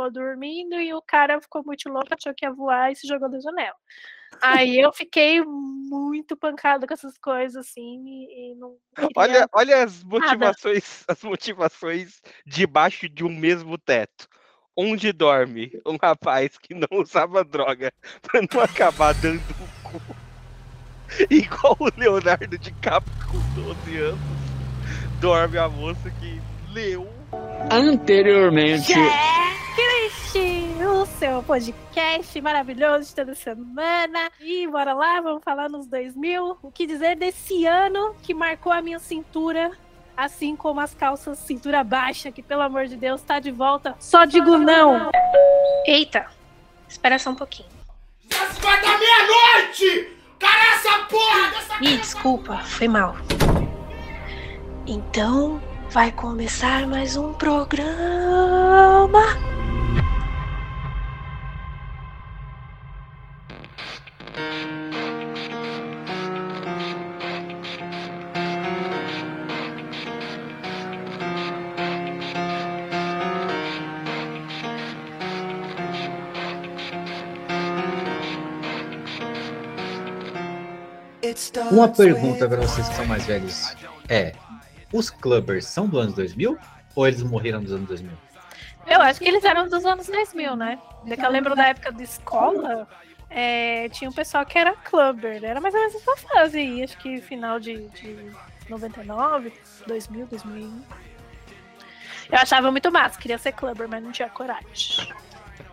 ficou dormindo e o cara ficou muito louco, achou que ia voar e se jogou da janela. Aí eu fiquei muito pancada com essas coisas, assim, e, e não. Olha, olha as motivações, nada. as motivações debaixo de um mesmo teto. Onde dorme um rapaz que não usava droga para não acabar dando o cu. Igual o Leonardo DiCaprio com 12 anos. Dorme a moça que leu. Anteriormente. Checklist, o seu podcast maravilhoso de toda semana. E bora lá, vamos falar nos 2000. O que dizer desse ano que marcou a minha cintura assim como as calças cintura baixa, que pelo amor de Deus tá de volta. Só digo não. Eita, espera só um pouquinho. Já se vai dar meia-noite! Cara, essa porra dessa. Ih, desculpa, foi mal. Então, vai começar mais um programa. Uma pergunta para vocês que são mais velhos é: os clubbers são do ano 2000 ou eles morreram dos anos 2000? Eu acho que eles eram dos anos 2000, né? É que eu lembro da época de escola, é, tinha um pessoal que era clubber, era mais ou menos essa fase aí, acho que final de, de 99, 2000, 2001. Eu achava muito massa, queria ser clubber, mas não tinha coragem.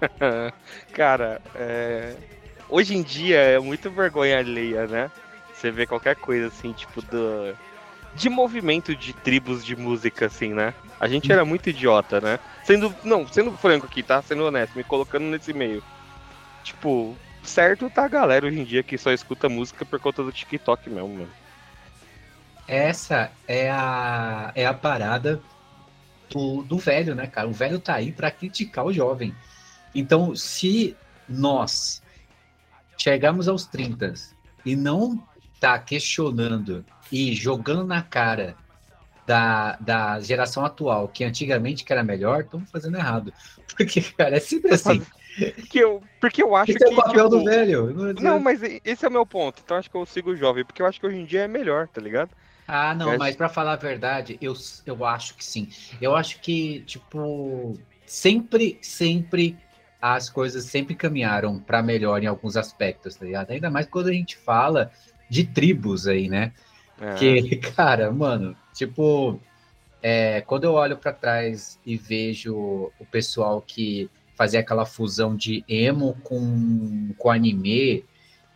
Cara, é... hoje em dia é muito vergonha alheia, né? Você vê qualquer coisa assim, tipo, do... de movimento de tribos de música, assim, né? A gente era muito idiota, né? Sendo. Não, sendo franco aqui, tá? Sendo honesto, me colocando nesse meio. Tipo, certo tá a galera hoje em dia que só escuta música por conta do TikTok mesmo, mano. Essa é a, é a parada do, do velho, né, cara? O velho tá aí para criticar o jovem. Então, se nós chegarmos aos 30 e não tá questionando e jogando na cara da, da geração atual, que antigamente que era melhor, estamos fazendo errado. Porque, cara, é sempre assim. Porque eu, porque eu acho esse que. é o papel tipo, do velho. Não, Não, mas esse é o meu ponto. Então acho que eu sigo jovem, porque eu acho que hoje em dia é melhor, tá ligado? Ah, não, Eu mas para falar a verdade, eu, eu acho que sim. Eu acho que, tipo, sempre, sempre as coisas sempre caminharam para melhor em alguns aspectos, tá ligado? Ainda mais quando a gente fala de tribos aí, né? É. Que, cara, mano, tipo, é, quando eu olho para trás e vejo o pessoal que fazia aquela fusão de emo com, com anime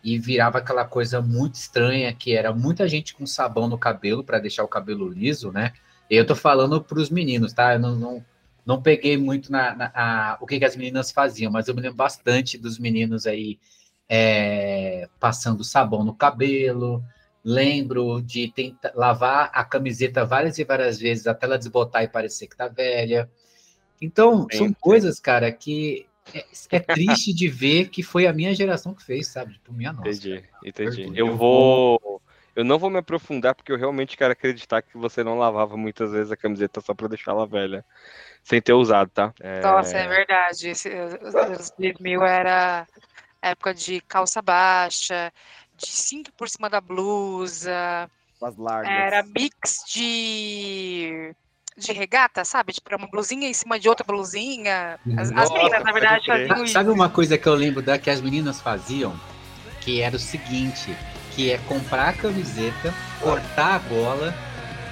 e virava aquela coisa muito estranha que era muita gente com sabão no cabelo para deixar o cabelo liso, né? Eu tô falando para os meninos, tá? Eu não, não, não peguei muito na, na a- o que, que as meninas faziam, mas eu me lembro bastante dos meninos aí é, passando sabão no cabelo. Lembro de tentar lavar a camiseta várias e várias vezes até ela desbotar e parecer que tá velha. Então, são Sim. coisas, cara, que é, é triste de ver que foi a minha geração que fez, sabe? Tipo, minha nossa. Entendi, entendi. Vergonha. Eu vou. Eu não vou me aprofundar porque eu realmente quero acreditar que você não lavava muitas vezes a camiseta só pra deixar ela velha. Sem ter usado, tá? É, Nossa, é verdade. Os anos 2000 era época de calça baixa, de cinto por cima da blusa, As largas. era mix de de regata, sabe? Tipo, era uma blusinha em cima de outra blusinha. As, as Nossa, meninas, na verdade, faziam Sa- Sabe isso. uma coisa que eu lembro da que as meninas faziam? Que era o seguinte, que é comprar a camiseta, cortar a gola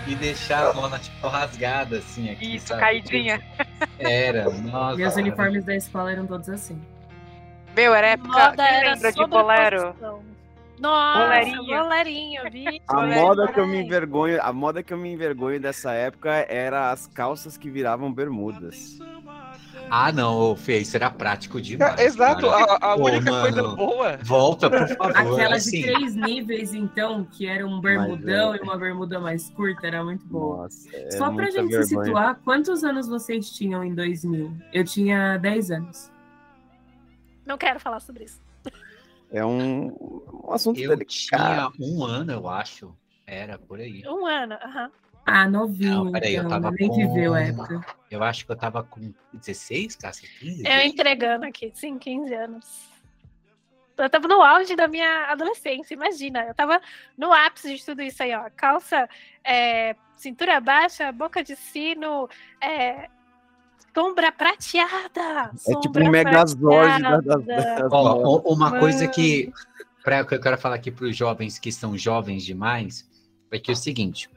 e deixar a gola tipo rasgada assim aqui, Isso, sabe? caidinha. Era, nossa. Meus uniformes da escola eram todos assim. Meu, era época. Moda Quem era lembra de bolero? posição. Nossa, Bolerinho. bolerinho, vi. A moda que eu me envergonho, a moda que eu me envergonho dessa época era as calças que viravam bermudas. Ah, não, Fê, isso era prático demais. É, exato, cara. a, a Pô, única coisa mano. boa. Volta, por favor. Aquela assim. de três níveis, então, que era um bermudão é. e uma bermuda mais curta, era muito boa. Nossa, é Só pra gente se vergonha. situar, quantos anos vocês tinham em 2000? Eu tinha 10 anos. Não quero falar sobre isso. É um, um assunto Eu delicado. tinha um ano, eu acho. Era por aí. Um ano, aham. Ah, novinho, Não, peraí, eu então, tava né? nem com- viveu a época. Eu acho que eu tava com 16, Cássia, 15? Eu entregando aqui, sim, 15 anos. Eu tava no auge da minha adolescência, imagina. Eu tava no ápice de tudo isso aí, ó. Calça, é, cintura baixa, boca de sino, é, sombra prateada. É tipo um megazord da- da- Ó, ó, uma coisa Mano. que, pra, que eu quero falar aqui para os jovens que são jovens demais, é que é o seguinte,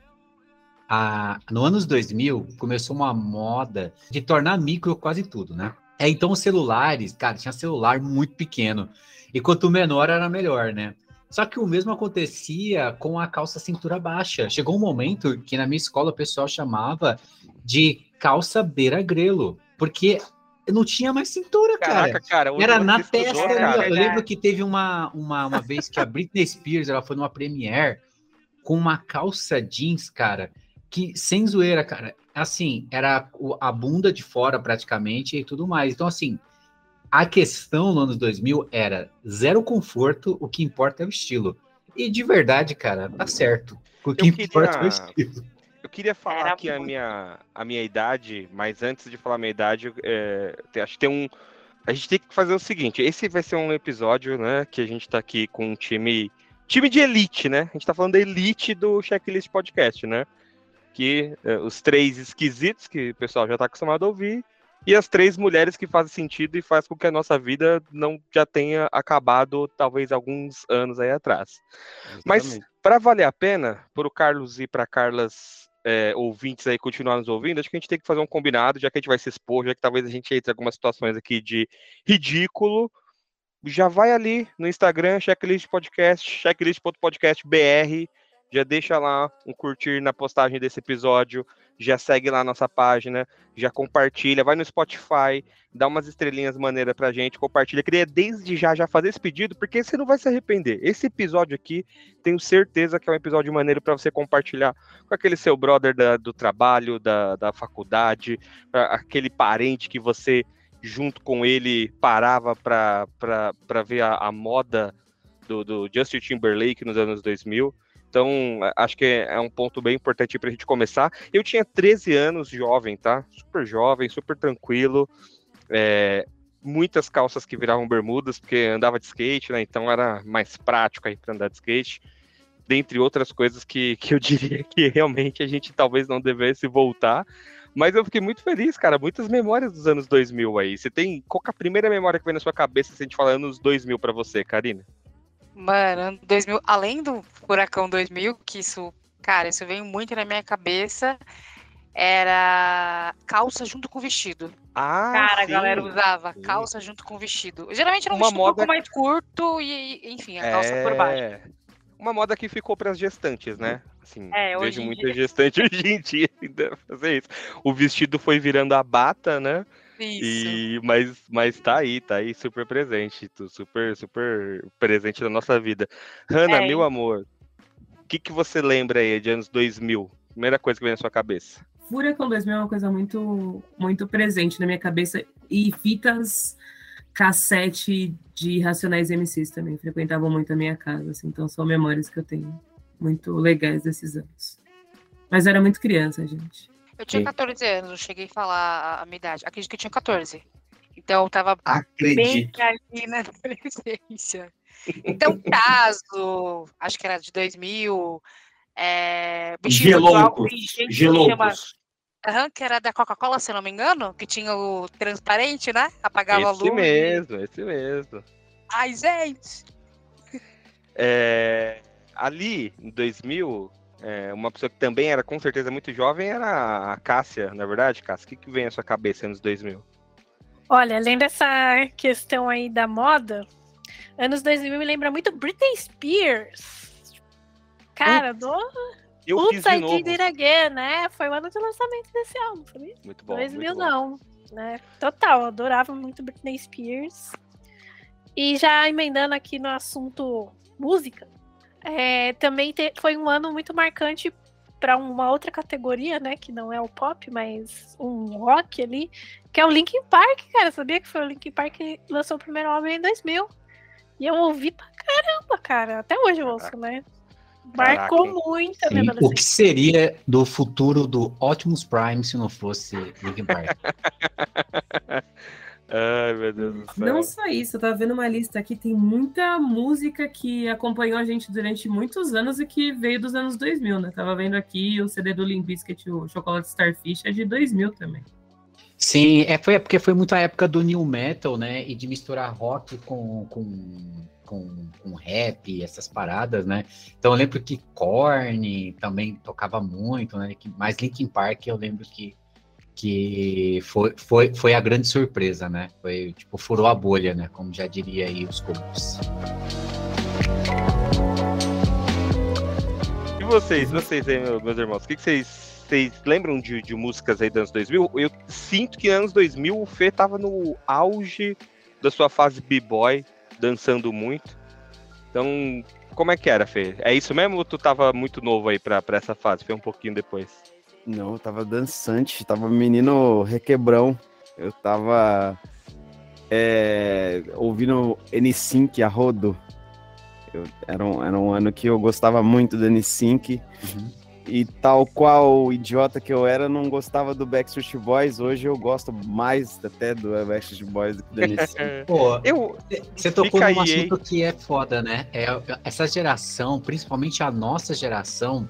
a, no anos 2000 começou uma moda de tornar micro quase tudo, né? É, então os celulares, cara, tinha celular muito pequeno, e quanto menor era melhor, né? Só que o mesmo acontecia com a calça cintura baixa. Chegou um momento que na minha escola o pessoal chamava de calça beira grelo, porque não tinha mais cintura, cara. Caraca, cara. Era na testa cara? ali. ó. Eu lembro que teve uma, uma, uma vez que a Britney Spears ela foi numa premiere com uma calça jeans, cara, que sem zoeira, cara. Assim, era a bunda de fora praticamente e tudo mais. Então, assim, a questão no anos 2000 era zero conforto, o que importa é o estilo. E de verdade, cara, tá certo. O que Eu importa é o estilo. Eu queria falar Era aqui a muito. minha, a minha idade, mas antes de falar a minha idade, é, acho que tem um. A gente tem que fazer o seguinte: esse vai ser um episódio, né? Que a gente tá aqui com um time. Time de elite, né? A gente tá falando da elite do Checklist Podcast, né? Que é, os três esquisitos, que o pessoal já tá acostumado a ouvir, e as três mulheres que fazem sentido e faz com que a nossa vida não já tenha acabado, talvez, alguns anos aí atrás. Mas Exatamente. para valer a pena, para o Carlos e para Carlas é, ouvintes aí continuar nos ouvindo, acho que a gente tem que fazer um combinado, já que a gente vai se expor, já que talvez a gente entre em algumas situações aqui de ridículo. Já vai ali no Instagram, checklist podcast, checklist.podcastbr, já deixa lá um curtir na postagem desse episódio, já segue lá a nossa página, já compartilha, vai no Spotify, dá umas estrelinhas maneiras pra gente, compartilha. Queria desde já já fazer esse pedido, porque você não vai se arrepender. Esse episódio aqui, tenho certeza que é um episódio maneiro para você compartilhar com aquele seu brother da- do trabalho, da, da faculdade, pra aquele parente que você, junto com ele, parava para ver a, a moda do, do Justin Timberlake nos anos 2000. Então, acho que é, um ponto bem importante para a gente começar. Eu tinha 13 anos, jovem, tá? Super jovem, super tranquilo. É, muitas calças que viravam bermudas, porque andava de skate, né? Então era mais prático aí para andar de skate. Dentre outras coisas que, que eu diria que realmente a gente talvez não devesse voltar. Mas eu fiquei muito feliz, cara. Muitas memórias dos anos 2000 aí. Você tem. Qual é a primeira memória que vem na sua cabeça se a gente falar anos 2000 para você, Karina? Mano, 2000, além do Furacão 2000, que isso, cara, isso veio muito na minha cabeça, era calça junto com vestido. Ah, Cara, a sim. galera usava calça junto com vestido. Geralmente era um Uma vestido um pouco moda- mais curto e, enfim, a calça por baixo. É, Uma moda que ficou para as gestantes, né? Assim, É, vejo muita dia. gestante hoje em dia ainda fazer isso. O vestido foi virando a bata, né? Isso. E, mas, mas tá aí, tá aí super presente, tu- super, super presente na nossa vida. Hanna, É, meu amor, o que, que você lembra aí de anos 2000? Primeira coisa que vem na sua cabeça. Furacão 2000 é uma coisa muito, muito presente na minha cabeça. E fitas cassete de Racionais MCs também frequentavam muito a minha casa. assim, então são memórias que eu tenho muito legais desses anos. Mas eu era muito criança, gente. Eu tinha Sim. 14 anos, não cheguei a falar a- a minha idade. Acredito que eu tinha 14. Então eu tava bem Acredito. ali na adolescência. Então, caso, acho que era de 2000, é, bichinho Geloucos. Geloucos. Aham, que era da Coca-Cola, se eu não me engano, que tinha o transparente, né? Apagava a esse luz. mesmo, esse mesmo. Ai, gente! É, ali, em 2000, é, uma pessoa que também era com certeza muito jovem era a Cássia, na verdade, Cássia. O que, que vem na sua cabeça anos 2000? Olha, além dessa questão aí da moda, anos 2000 me lembra muito Britney Spears. Cara, do Eu de I. Did It Again, né? Foi o ano de lançamento desse álbum, sabia? Muito bom. 2000 muito bom. não, né? Total, adorava muito Britney Spears. E já emendando aqui no assunto música, é, também te- foi um ano muito marcante para uma outra categoria, né? Que não é o pop, mas um rock ali, que é o Linkin Park, cara. Sabia que foi o Linkin Park que lançou o primeiro álbum em 2000? E eu ouvi pra caramba, cara. Até hoje eu ouço, né? Marcou Caraca, muito a minha o que seria do futuro do Optimus Prime se não fosse Linkin Park? Ai, meu Deus do céu. Não só isso, eu tava vendo uma lista aqui, tem muita música que acompanhou a gente durante muitos anos e que veio dos anos 2000, né? Tava vendo aqui o CD do Limp Bizkit, o Chocolate Starfish, é de 2000 também. Sim, é, foi, é porque foi muito a época do new metal, né? E de misturar rock com, com, com, com rap, essas paradas, né? Então eu lembro que Korn também tocava muito, né? Mas Linkin Park eu lembro que, que foi, foi, foi a grande surpresa, né? Foi tipo, furou a bolha, né? Como já diria aí os comuns. E vocês, vocês aí, meu- meus irmãos, o que, que vocês, vocês lembram de, de músicas aí dos anos 2000? Eu sinto que nos anos 2000 o Fê tava no auge da sua fase b-boy, dançando muito. Então, como é que era, Fê? É isso mesmo ou tu tava muito novo aí pra essa fase? Foi um pouquinho depois. Não, eu tava dançante, tava menino requebrão. Eu tava é, ouvindo N5 a rodo. Eu- era, um, era um ano que eu gostava muito do N5. E tal qual idiota que eu era, não gostava do Backstreet Boys. Hoje eu gosto mais até do Backstreet Boys do que do N5. Pô, Eu, Você tocou num aí, assunto que é foda, né? É, essa geração, principalmente a nossa geração,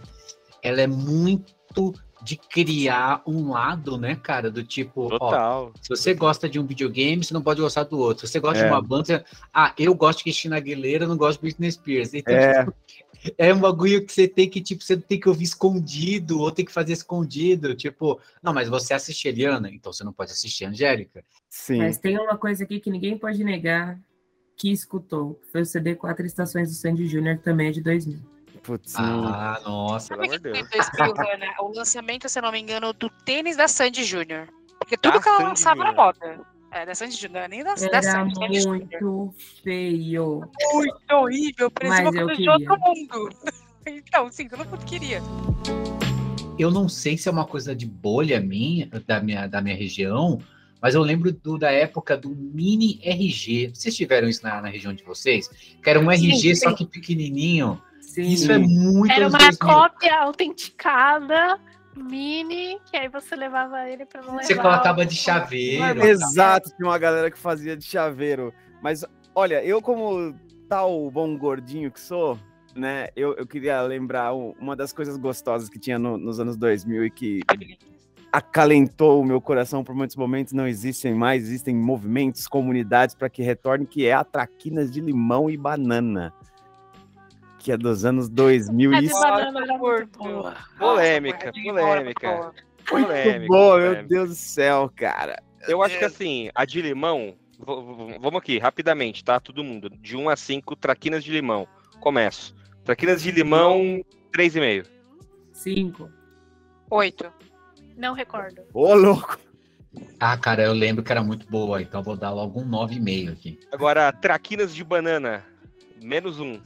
ela é muito de criar um lado, né, cara? Do tipo, ó, total. se você gosta de um videogame, você não pode gostar do outro. Se você gosta É. de uma banda, você... ah, eu gosto de Cristina Aguilera, eu não gosto de Britney Spears. Então, É. tipo, é um bagulho que você tem que, tipo, você tem que ouvir escondido, ou tem que fazer escondido. Tipo, não, mas você assiste Eliana, então você não pode assistir Angélica. Sim. Mas tem uma coisa aqui que ninguém pode negar que escutou. Foi o CD Quatro Estações do Sandy Júnior, também é de 2000. Putz, Ah, nossa. Pelo amor de Deus. 2000, Ana? O lançamento, se eu não me engano, do tênis da Sandy Júnior. Porque tudo Da que ela Sandy lançava era Júnior. moda. É, da Sandy Júnior, nem da, da Era Sandy, muito feio. Muito horrível, parecia uma eu coisa de outro mundo. Então, sim, todo mundo queria. eu não sei se é uma coisa de bolha minha, da minha, da minha região, mas eu lembro do- da época do mini RG. Vocês tiveram isso na, na região de vocês? Que era um Sim, RG, sim. só que pequenininho. Sim. Isso é muito Era uma 2000. cópia autenticada, mini, que aí você levava ele pra não levar. Você colocava de chaveiro. Exato, tinha uma galera que fazia de chaveiro. Mas olha, eu como tal bom gordinho que sou, né? Eu, eu queria lembrar um- uma das coisas gostosas que tinha no- nos anos 2000 e que acalentou o meu coração por muitos momentos. Não existem mais, existem movimentos, comunidades para que retorne, que é a traquinas de limão e banana. Que é dos anos 2000 A e de isso banana era muito boa. Polêmica, Nossa, polêmica. boa. Polêmica, muito bom, meu. Deus do céu, cara. Eu acho que assim, a de limão. Vamos aqui, rapidamente, tá? Todo mundo. De 1 a 5, traquinas de limão. Começo. Traquinas de limão, 3,5. Cinco. Oito. Não recordo. Ô, louco. Ah, cara, eu lembro que era muito boa, então eu vou dar logo um 9,5 aqui. Agora, traquinas de banana, menos um.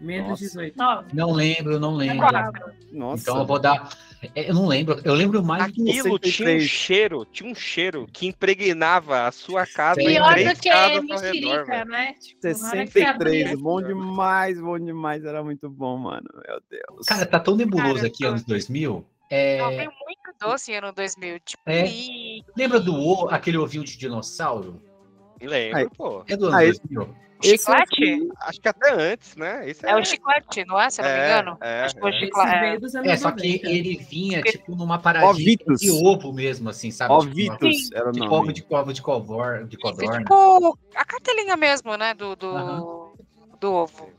Menos Nossa. 18. Nove. Não lembro, não lembro. Quatro. Nossa. Então eu vou dar. é, Eu não lembro. Eu lembro mais do. Aquilo tinha um 63. cheiro, tinha um cheiro que impregnava a sua casa e Pior três do que mexerica, né? Tipo, na hora que você 63, abria- bom demais, bom demais, era muito bom, mano. Meu Deus. Cara, tá tão nebuloso Cara, aqui, anos 2000. É, Não, tem muito doce em ano 2000. Tipo, É. e- Lembra do O, aquele ovinho de dinossauro? Lembro, Aí. pô. É do ano esse- 2000. Esse eu chiclete? Acho que até antes, né? Esse É o chiclete, não é? Se eu não me É, engano. é, Acho que foi o é. Esse chiclete. anos É, só que 90. ele vinha, tipo, numa paradinha de ovo mesmo, assim, sabe? Tipo, Ovitos era o Tipo, nome. ovo de ovo de covor, de codorna. tipo, a cartelinha mesmo, né? Do, do, Aham. do ovo.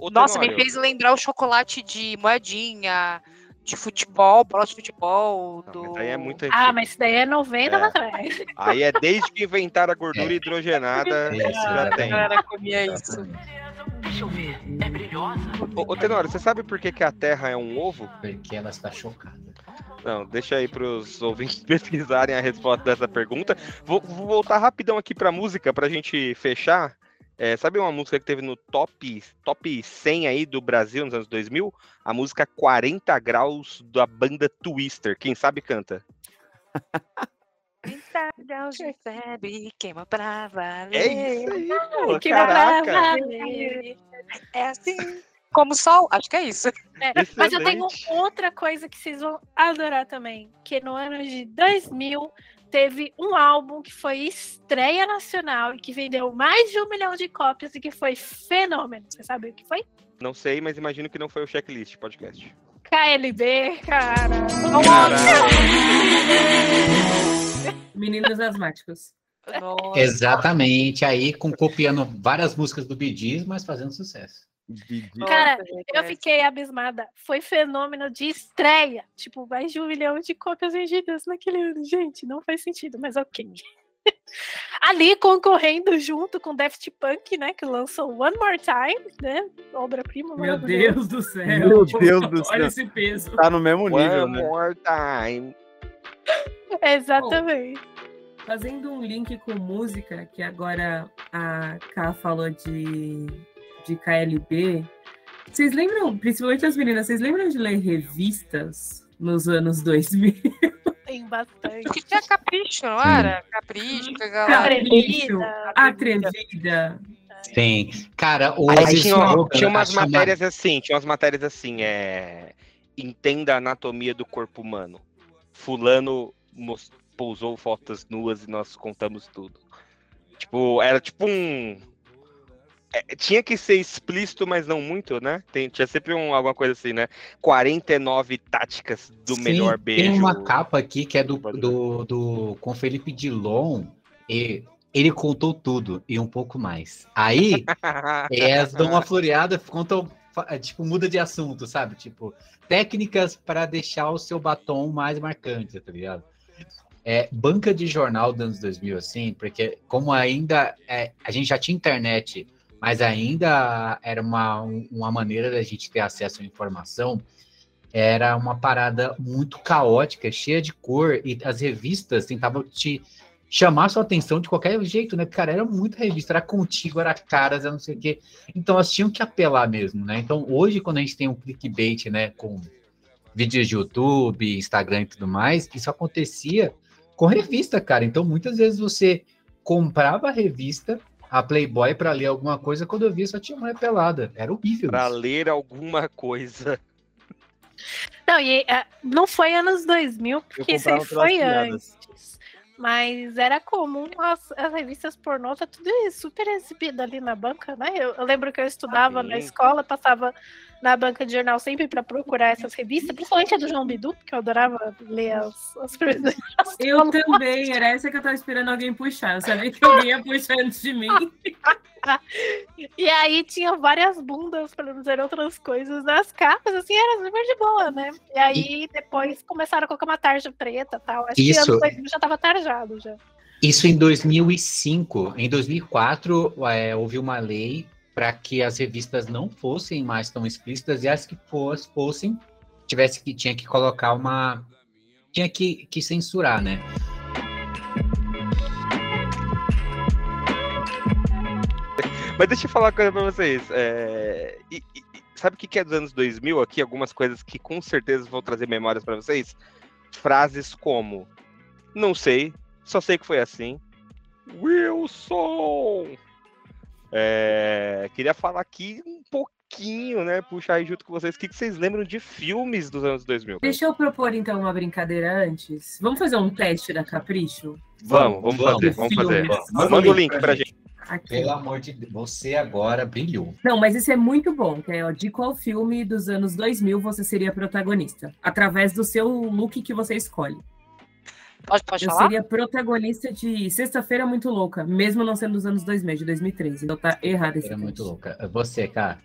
Ô, Nossa, me fez lembrar o chocolate de moedinha, de futebol, bola de futebol. não, Do... é muito Ah, mas isso daí é 90 É. atrás. Aí é desde que inventaram a gordura É. hidrogenada, Isso, já tem. A galera comia isso. Exatamente. Ô, ô Tenório, você sabe por que, que a Terra é um ovo? Porque ela está chocada. Não, deixa aí pros ouvintes pesquisarem a resposta dessa pergunta. Vou, vou voltar rapidão aqui pra música pra gente fechar. É, sabe uma música que teve no top, top 100 aí do Brasil nos anos 2000? A música 40 Graus da banda Twister. Quem sabe canta. 30 graus de febre, queima pra valer. É isso aí, pô, Que vai pra valer. É assim. Como sol? Acho que é isso. É, mas eu tenho outra coisa que vocês vão adorar também, que no ano de 2000 teve um álbum que foi estreia nacional e que vendeu mais de um milhão de cópias e que foi fenômeno. Você sabe o que foi? Não sei, mas imagino que não foi o checklist podcast. KLB, cara. Meninos asmáticos. Nossa. Exatamente, aí com copiando várias músicas do Gees, mas fazendo sucesso. Didi. Cara, Nossa, gente, Eu é. fiquei abismada. Foi fenômeno de estreia. Tipo, mais de um milhão de cópias vendidas naquele ano. Gente, não faz sentido, mas ok. Ali concorrendo junto com Daft Punk, né? Que lançou One More Time, né? Obra-prima. Meu. Deus do céu. Meu Deus do céu. Olha esse peso. Tá no mesmo nível, One né? more time. Exatamente. Fazendo um link com música, que agora a Ká falou de, de KLB. Vocês lembram, principalmente as meninas, vocês lembram de ler revistas nos anos 2000? Tem bastante. Porque tinha capricho, não Sim. era? Capricho, galera. Atrevida, Atrevida. Tem. Cara, Aí hoje tinha, tinha umas chamada- matérias assim, tinha umas matérias assim, é. Entenda a anatomia do corpo humano. Fulano mos- pousou fotos nuas e nós contamos tudo. Tipo, era tipo um. É, tinha que ser explícito, mas não muito, né? Tem- tinha sempre um, alguma coisa assim, né? 49 táticas do Sim, melhor beijo. Tem uma capa aqui que é do, do, do com Felipe Dilon. E ele contou tudo e um pouco mais. Aí, elas dão uma floreada, contam, é, tipo, muda de assunto, sabe? Tipo, técnicas para deixar o seu batom mais marcante, tá ligado? É, banca de jornal dos anos 2000, assim, porque como ainda é, a gente já tinha internet, mas ainda era uma, uma maneira da gente ter acesso à informação, era uma parada muito caótica, cheia de cor, e as revistas tentavam te chamar sua atenção de qualquer jeito, né? Cara, era muita revista, era contigo, era caras, era não sei o quê. Então elas tinham que apelar mesmo, né? Então hoje, quando a gente tem um clickbait, né, com vídeos de YouTube, Instagram e tudo mais, isso acontecia com revista, cara. Então muitas vezes você comprava a revista, a Playboy, para ler alguma coisa, quando eu via só tinha mulher pelada. Era horrível. Pra isso. ler alguma coisa. Não, e é, não foi anos 2000, porque isso aí foi piadas. antes. Mas era comum as, as revistas pornô, tá tudo super exibido ali na banca, né? Eu, eu lembro que eu estudava na Sim. escola, passava na banca de jornal sempre para procurar essas revistas, principalmente a do João Bidu, porque eu adorava ler as, as. Eu também, era essa que eu tava esperando alguém puxar. Eu sabia que alguém ia puxar antes de mim. E aí tinha várias bundas, para não dizer outras coisas, nas capas, assim, era super de boa, né? E aí depois começaram a colocar uma tarja preta e tal. Acho que Isso. anos 2000 já tava tarjado já. Isso em 2005. Em 2004, é, houve uma lei para que as revistas não fossem mais tão explícitas e as que fos- fossem tivesse que tinha que colocar uma tinha que, que censurar, né? Mas deixa eu falar uma coisa pra vocês. é, e- e- sabe o que é dos anos 2000 aqui? Algumas coisas que com certeza vão trazer memórias pra vocês. Frases como: Não sei, só sei que foi assim. Wilson! É, queria falar aqui um pouquinho, né? Puxar aí junto com vocês. O que que vocês lembram de filmes dos anos 2000? Deixa eu propor então uma brincadeira antes. Vamos fazer um teste da Capricho? Vamos, vamos fazer, vamos fazer. Filmes. Manda o link pra gente. Aqui. Pelo amor de Deus, você agora brilhou. Não, mas isso é muito bom, que é ó, de qual filme dos anos 2000 você seria protagonista? Através do seu look que você escolhe. Pode, pode Eu falar? seria protagonista de Sexta-feira Muito Louca, mesmo não sendo dos anos 2000, de 2003. Então tá errado esse É muito louca. Você, cara.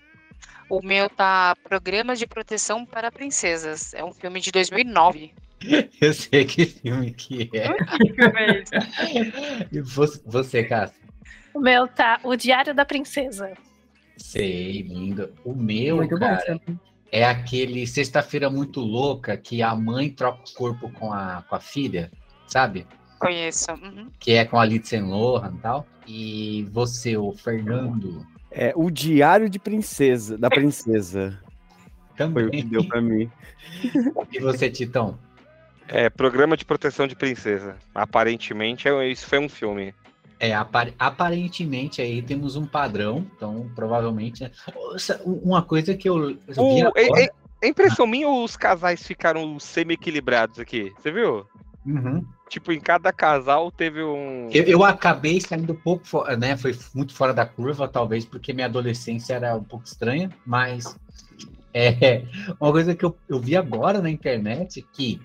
O meu tá Programa de Proteção para Princesas. É um filme de 2009. Eu sei que filme que é. E você, você Cássio? O meu tá O Diário da Princesa. Sei, lindo. O meu, Muito bom cara, também. é aquele Sexta-feira Muito Louca que a mãe troca o corpo com a, com a filha, sabe? Conheço. Uhum. Que é com a Lindsay Lohan e tal. E você, o Fernando, É o Diário de Princesa, da Princesa. Foi o também. que deu pra mim. E você, Titão? É, Programa de Proteção de Princesa. Aparentemente, é- isso foi um filme. É, apar- aparentemente aí temos um padrão, então provavelmente. né? Uma coisa que eu, eu vi O, agora- é, é- é impressão minha ou os casais ficaram semi-equilibrados aqui? Você viu? Uhum. Tipo, em cada casal teve um. Eu, eu acabei saindo um pouco, né? Foi muito fora da curva, talvez porque minha adolescência era um pouco estranha, mas é uma coisa que eu, eu vi agora na internet que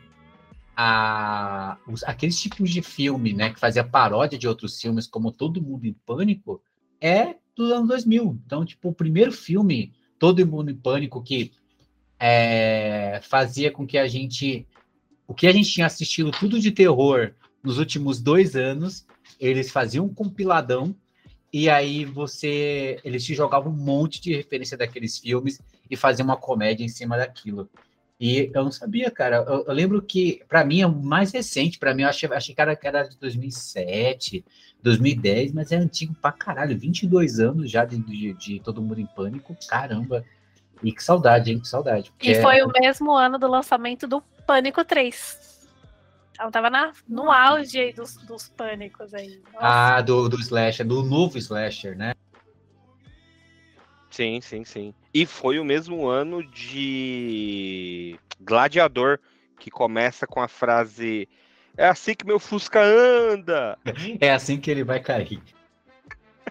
a, os- aqueles tipos de filme, né, que fazia paródia de outros filmes, como Todo Mundo em Pânico, é dos anos 2000. Então, tipo, o primeiro filme, Todo Mundo em Pânico, que é, fazia com que a gente. O que a gente tinha assistido tudo de terror nos últimos dois anos, eles faziam um compiladão e aí você. Eles te jogavam um monte de referência daqueles filmes e faziam uma comédia em cima daquilo. E eu não sabia, cara. Eu, eu lembro que, para mim, é o mais recente. Para mim, eu achei, achei que, era, que era de 2007, 2010, mas é antigo pra caralho. 22 anos já de, de, de Todo Mundo em Pânico. Caramba. E que saudade, hein? Que saudade. E é- foi o mesmo ano do lançamento do Pânico 3. Ela tava na, no auge aí dos, dos pânicos aí. Nossa. Ah, do, do Slasher, do novo Slasher, né? Sim, sim, sim. E foi o mesmo ano de Gladiador, que começa com a frase: É assim que meu Fusca anda! É assim que ele vai cair.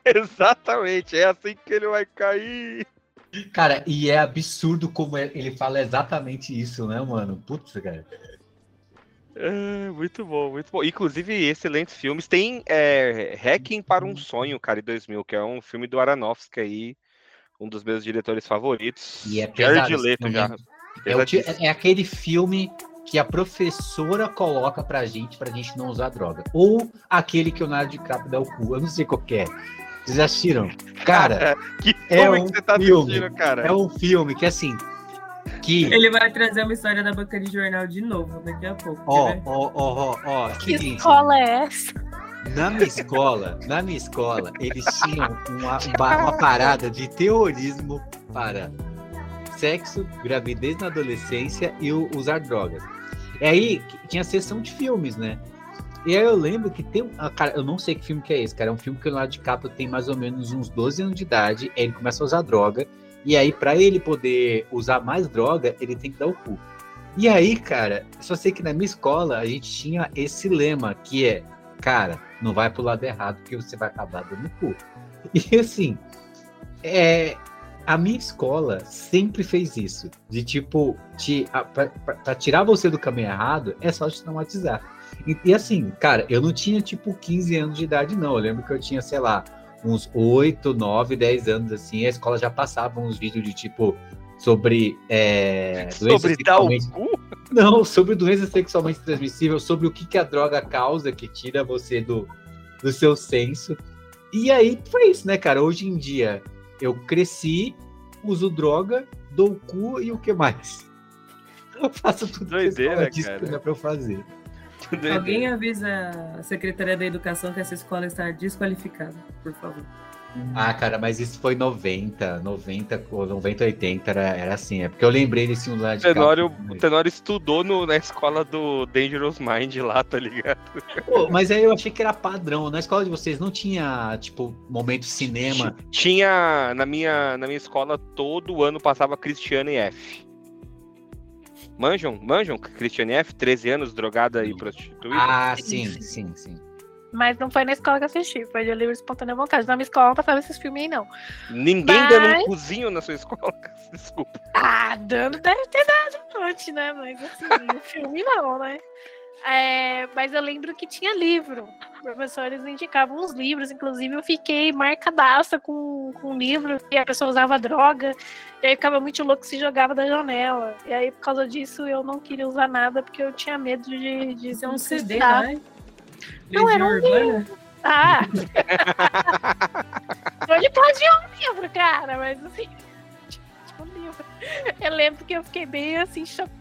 Exatamente, é assim que ele vai cair. Cara, e é absurdo como é- ele fala exatamente isso, né, mano? Putz, cara. É, muito bom, muito bom. Inclusive, excelentes filmes. Tem é, Hacking para um Sonho, cara, em 2000, que é um filme do Aronofsky aí, um dos meus diretores favoritos. E é pesado Leto já. É, é aquele filme que a professora coloca pra gente, pra gente não usar droga. Ou aquele que o Leonardo DiCaprio dá o cu. Eu não sei qual que é. Vocês já assistiram? Cara, Que é filme um que você tá filme. assistindo, cara? é um filme que, assim, que... Ele vai trazer uma história da banca de jornal de novo daqui a pouco. Ó, ver? ó, ó, ó, ó, Que seguinte, escola é essa? Na minha escola, na minha escola, eles tinham uma, uma, parada de terrorismo para sexo, gravidez na adolescência e o- usar drogas. E aí que- tinha sessão de filmes, né? E aí eu lembro que tem. ah, cara, eu não sei que filme que é esse, cara. É um filme que o Leonardo DiCaprio tem mais ou menos uns 12 anos de idade. Aí ele começa a usar droga. E aí, pra ele poder usar mais droga, ele tem que dar o cu. E aí, cara, só sei que na minha escola a gente tinha esse lema que é cara, não vai pro lado errado, porque você vai acabar dando cu. E assim, é, a minha escola sempre fez isso. De tipo, te, a, pra, pra- pra tirar você do caminho errado, é só te traumatizar. E, e assim, cara, eu não tinha tipo 15 anos de idade, não. Eu lembro que eu tinha, sei lá, uns 8, 9, 10 anos, assim, a escola já passava uns vídeos de tipo sobre é, Sobre dar o sexualmente- cu? não, sobre doença sexualmente transmissível, sobre o que, que a droga causa, que tira você do, do seu senso. E aí foi isso, né, cara? Hoje em dia eu cresci, uso droga, dou o cu e o que mais? Eu faço tudo que a Doideira, escola diz cara. que é pra eu fazer. Alguém avisa a Secretaria da Educação que essa escola está desqualificada, por favor. Ah, cara, mas isso foi 90, 90, ou 90, 80, era, era assim. É porque eu lembrei desse um lá de Tenório, o Tenório estudou no- na escola do Dangerous Mind lá, tá ligado? Pô, mas aí eu achei que era padrão. Na escola de vocês não tinha, tipo, momento cinema. Ti- Tinha, na minha, na minha escola, todo ano passava Cristiane F. Manjam? Manjam? Cristiane F, 13 anos, drogada e prostituída? Ah, Sim, sim, sim. sim. Mas não foi na escola que eu assisti, foi de livre espontânea vontade. Na minha escola não passava esses filmes aí, não. Ninguém mas- dando um cozinho na sua escola? Desculpa. Ah, dando deve ter dado antes, né? Mas assim, o filme não, né? É, mas eu lembro que tinha livro. Os professores indicavam uns livros, inclusive eu fiquei marcadaça com, com um livro e a pessoa usava droga, e aí ficava muito louco se jogava da janela. E aí, por causa disso, eu não queria usar nada porque eu tinha medo de. de Isso é um CD, né? Não, era um Urbana? Ah! Ele pode ir um livro, cara, mas assim. Tipo, um livro. Eu lembro que eu fiquei bem assim, chocada,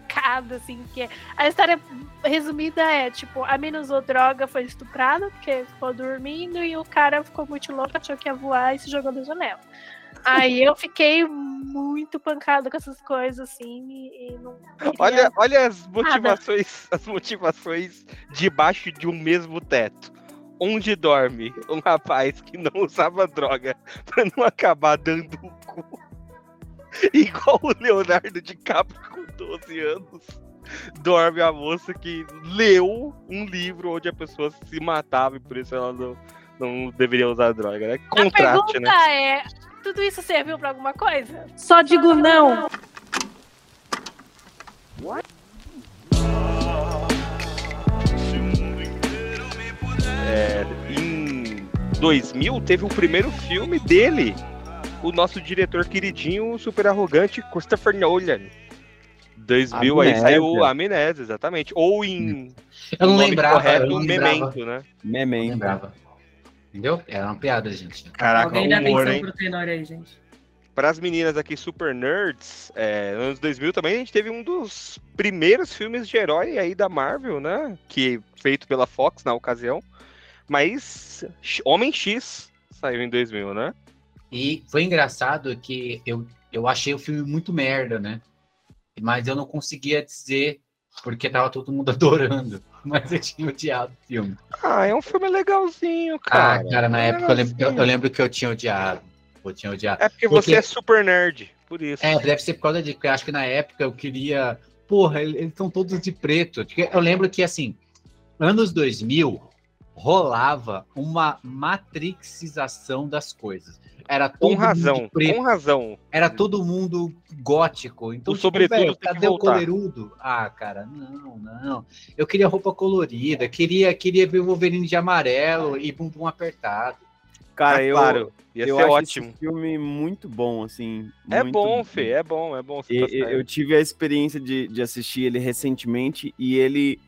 assim, que a história resumida é, tipo, a mina usou droga, foi estuprada, porque ficou dormindo, e o cara ficou muito louco, achou que ia voar e se jogou da janela. Aí eu fiquei muito pancada com essas coisas, assim, e, e não. Olha, olha as motivações, as motivações debaixo de um mesmo teto. onde dorme um rapaz que não usava droga pra não acabar dando o cu. Igual o Leonardo DiCaprio com 12 anos. Dorme a moça que leu um livro onde a pessoa se matava e por isso ela não, não deveria usar droga, né? A Contraste, pergunta né? é: tudo isso serviu pra alguma coisa? Só digo não. É, em 2000 teve o primeiro filme dele, o nosso diretor queridinho, super arrogante, Christopher Nolan. 2000 aí Amnésia. saiu Amnésia, exatamente. Ou em Eu não lembrava, correto, eu não lembrava. Memento, né? Não Memento. lembrava. Entendeu? Era uma piada, gente. Caraca, Alguém dá humor, atenção hein? pro tenor aí, gente. Para as meninas aqui super nerds, é, nos anos 2000 também a gente teve um dos primeiros filmes de herói aí da Marvel, né? Que feito pela Fox na ocasião. Mas Homem X saiu em 2000, né? E foi engraçado que eu, eu achei o filme muito merda, né? Mas eu não conseguia dizer porque tava todo mundo adorando. Mas eu tinha odiado o filme. Ah, é um filme legalzinho, cara. ah, cara, na É época eu lembro, eu, eu lembro que eu tinha odiado. Eu tinha odiado. É porque Porque- você é super nerd, por isso. É, deve ser por causa disso, porque acho que na época eu queria. Porra, eles estão todos de preto. Eu lembro que, assim, anos 2000 rolava uma matrixização das coisas. Era todo com mundo razão, preto, com razão. era todo mundo gótico. Então, O tipo, sobretudo cadê o voltar. coleirudo? Ah, cara, não, não. Eu queria roupa colorida, queria, queria ver o Wolverine de amarelo e bumbum apertado. Cara, Ah, eu, claro, ia eu ser acho ótimo. esse filme muito bom, assim. É muito bom, Fê, é bom, é bom. E- eu tive a experiência de, de assistir ele recentemente e ele,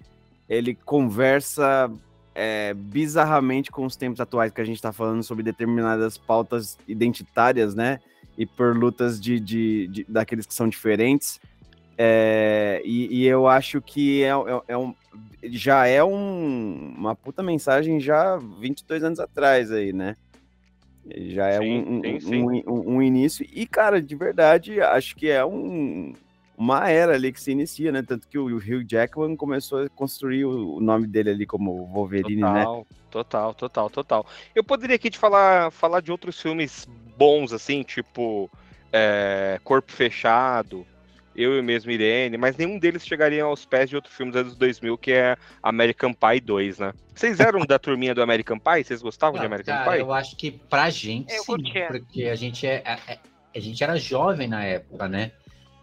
ele conversa é, bizarramente com os tempos atuais que a gente está falando sobre determinadas pautas identitárias, né? E por lutas de, de, de- daqueles que são diferentes. É, e, e eu acho que é, é- é um, já é um- uma puta mensagem já 22 anos atrás aí, né? Já é Sim, um, sim, sim. um- um início. E, cara, de verdade, acho que é um, uma era ali que se inicia, né? Tanto que o Hugh Jackman começou a construir o, nome dele ali como Wolverine, né? Total, total, total, total. Eu poderia aqui te falar, falar de outros filmes bons, assim, tipo é, Corpo Fechado, Eu e mesmo Irene, mas nenhum deles chegaria aos pés de outro filme dos anos 2000, que é American Pie 2, né? Vocês eram da turminha do American Pie? Vocês gostavam de American cara, Pie? eu acho que pra gente, Eu sim, porque a gente é, é- é- a gente era jovem na época, né?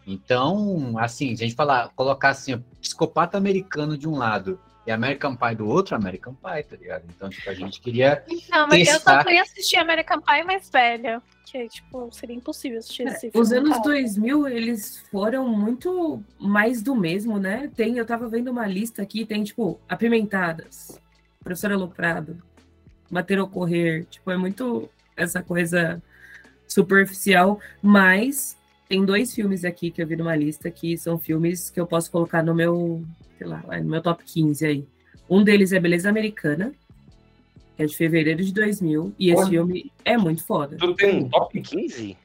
Então, assim, se a gente falar, colocar assim, psicopata americano de um lado e American Pie do outro, American Pie, tá ligado? Então, tipo, a gente queria. Não, mas eu Testar. só fui assistir American Pie mais velha. Que, tipo, seria impossível assistir esse filme. Os anos cara. 2000, eles foram muito mais do mesmo, né? Tem, eu tava vendo uma lista aqui, tem, tipo, Apimentadas, Professora Loprado, Bater ou Correr. Tipo, é muito essa coisa superficial, mas tem dois filmes aqui que eu vi numa lista que são filmes que eu posso colocar no meu, sei lá, no meu top 15 aí. Um deles é Beleza Americana, que é de fevereiro de 2000, e esse filme é muito foda. Tu tem um top 15?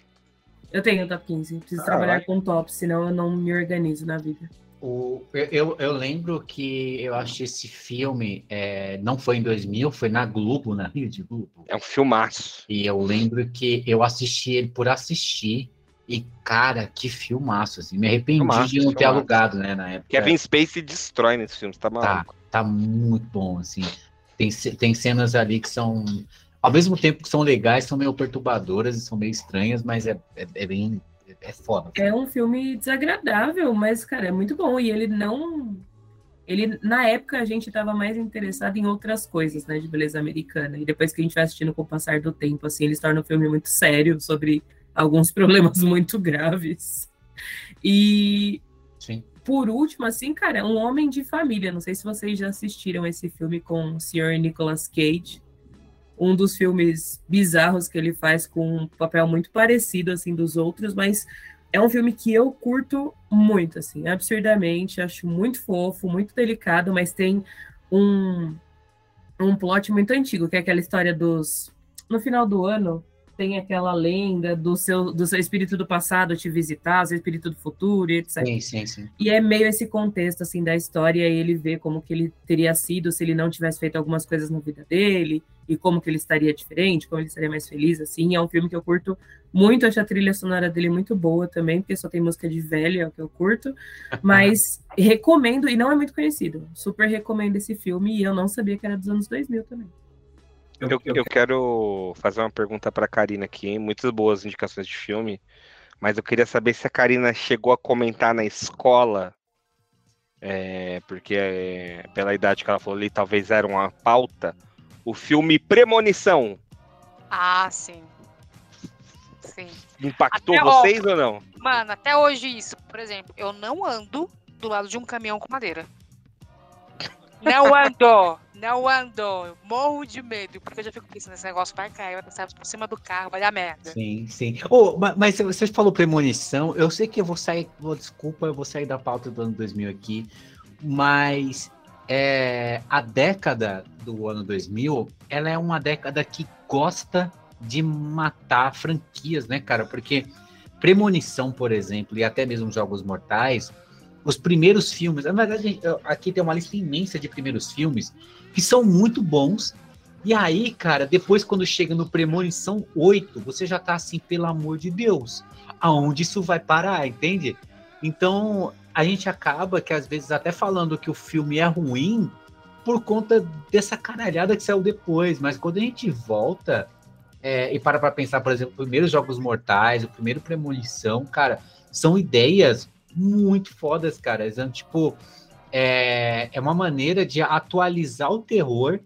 Eu tenho top 15. Preciso Caraca. trabalhar com top, senão eu não me organizo na vida. O, eu, eu, eu lembro que eu achei esse filme, é, não foi em 2000, foi na Globo, na Rede Globo. É um filmaço. E eu lembro que eu assisti ele por assistir. E, cara, que filmaço, assim. Me arrependi Filmaço, de não ter filmaço. alugado, né, na época. Kevin Spacey destrói nesse filme, você tá Tá, maluco? tá muito bom, assim. Tem, tem cenas ali que são, ao mesmo tempo que são legais, são meio perturbadoras e são meio estranhas, mas é, é, é bem, é foda. É um filme desagradável, mas, cara, é muito bom. E ele não. Ele, na época, a gente tava mais interessado em outras coisas, né, de beleza americana. E depois que a gente vai assistindo com o passar do tempo, assim, eles tornam o filme muito sério sobre alguns problemas muito graves. E Sim. por último, assim, cara, é um homem de família. Não sei se vocês já assistiram esse filme com o Sr. Nicolas Cage. Um dos filmes bizarros que ele faz com um papel muito parecido, assim, dos outros, mas é um filme que eu curto muito, assim, absurdamente. Acho muito fofo, muito delicado, mas tem um, um plot muito antigo, que é aquela história dos... No final do ano, tem aquela lenda do seu, do seu espírito do passado te visitar, seu espírito do futuro, e etc. Sim, sim, sim. E é meio esse contexto assim da história, e ele vê como que ele teria sido se ele não tivesse feito algumas coisas na vida dele, e como que ele estaria diferente, como ele estaria mais feliz, assim. É um filme que eu curto muito, acho a trilha sonora dele muito boa também, porque só tem música de velho, é o que eu curto. Mas recomendo, e não é muito conhecido. Super recomendo esse filme, e eu não sabia que era dos anos 2000 também. Eu, eu quero fazer uma pergunta para a Karina aqui, hein? Muitas boas indicações de filme, mas eu queria saber se a Karina chegou a comentar na escola, é, porque é, pela idade que ela falou ali, talvez era uma pauta, o filme Premonição. Ah, sim. Sim. Impactou Até vocês ou não? Mano, até hoje isso, por exemplo, eu não ando do lado de um caminhão com madeira. Não ando, não ando. Eu morro de medo, porque eu já fico pensando, esse negócio vai cair, vai passar por cima do carro, vai dar merda. Sim, sim. Ô, ma- mas você falou premonição, eu sei que eu vou sair, vou- desculpa, eu vou sair da pauta do ano 2000 aqui, mas é, a década do ano 2000, ela é uma década que gosta de matar franquias, né, cara? Porque Premonição, por exemplo, e até mesmo Jogos Mortais, os primeiros filmes, na verdade, aqui tem uma lista imensa de primeiros filmes que são muito bons. E aí, cara, depois quando chega no Premonição 8, você já tá assim, pelo amor de Deus, aonde isso vai parar, entende? Então, a gente acaba que às vezes até falando que o filme é ruim por conta dessa caralhada que saiu depois, mas quando a gente volta é, e para pra pensar, por exemplo, os primeiros Jogos Mortais, o primeiro Premonição, cara, são ideias muito fodas, cara. São, tipo, é, é uma maneira de atualizar o terror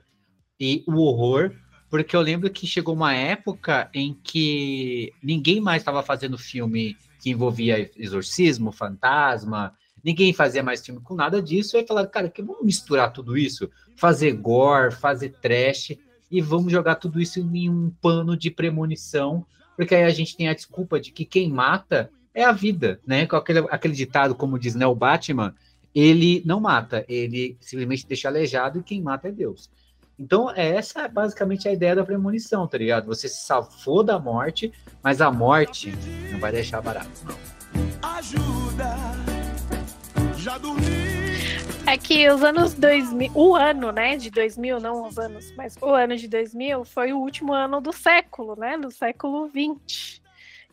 e o horror, porque eu lembro que chegou uma época em que ninguém mais estava fazendo filme que envolvia exorcismo, fantasma, ninguém fazia mais filme com nada disso, e aí falaram, cara, que vamos misturar tudo isso, fazer gore, fazer trash, e vamos jogar tudo isso em um pano de premonição, porque aí a gente tem a desculpa de que quem mata é a vida, né? Com aquele, aquele ditado, como diz né, o Batman, ele não mata, ele simplesmente deixa aleijado e quem mata é Deus. Então, essa é basicamente a ideia da premonição, tá ligado? Você se salvou da morte, mas a morte não vai deixar barato, não. Ajuda. Já dormi. É que os anos 2000, o ano, né, de 2000, não os anos, mas o ano de 2000 foi o último ano do século, né, do século 20.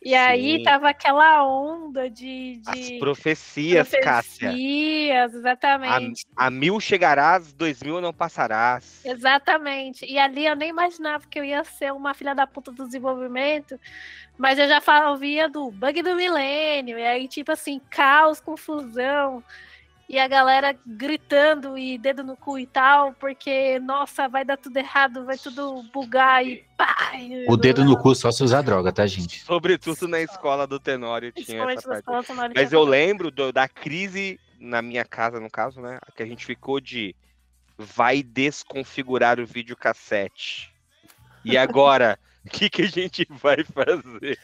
E aí Sim. tava aquela onda de, As de profecias, Cássia. profecias, exatamente. A, a mil chegarás, dois mil não passarás. Exatamente. E ali eu nem imaginava que eu ia ser uma filha da puta do desenvolvimento, mas eu já ouvia do bug do milênio, e aí, tipo assim, caos, confusão, e a galera gritando e dedo no cu e tal, porque, nossa, vai dar tudo errado, vai tudo bugar e pá. e- O dedo no cu só se usar droga, tá, gente? Sobretudo na escola do Tenório tinha essa parte. sonoras Mas eu lembro do- da crise na minha casa, no caso, né? Que a gente ficou de vai desconfigurar o videocassete. E agora, o que, que a gente vai fazer?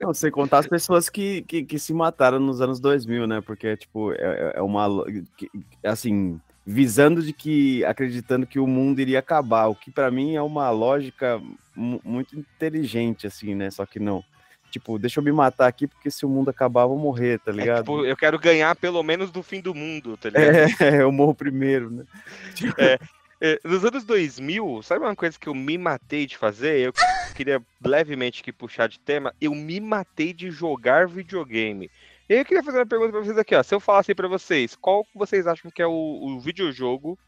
Não, sem contar as pessoas que, que, que se mataram nos anos 2000, né? Porque, tipo, é, é uma. lo- que- Assim, visando de que. acreditando que o mundo iria acabar, o que pra mim é uma lógica mu- muito inteligente, assim, né? Só que não. Tipo, deixa eu me matar aqui, porque se o mundo acabar, eu vou morrer, tá É, ligado? tipo, eu quero ganhar pelo menos do fim do mundo, tá ligado? É, eu morro primeiro, né? É, nos anos 2000, sabe uma coisa que eu me matei de fazer? Eu queria levemente aqui puxar de tema. Eu me matei de jogar videogame. E eu queria fazer uma pergunta pra vocês aqui, ó. Se eu falasse pra vocês, qual que vocês acham que é o, o videojogo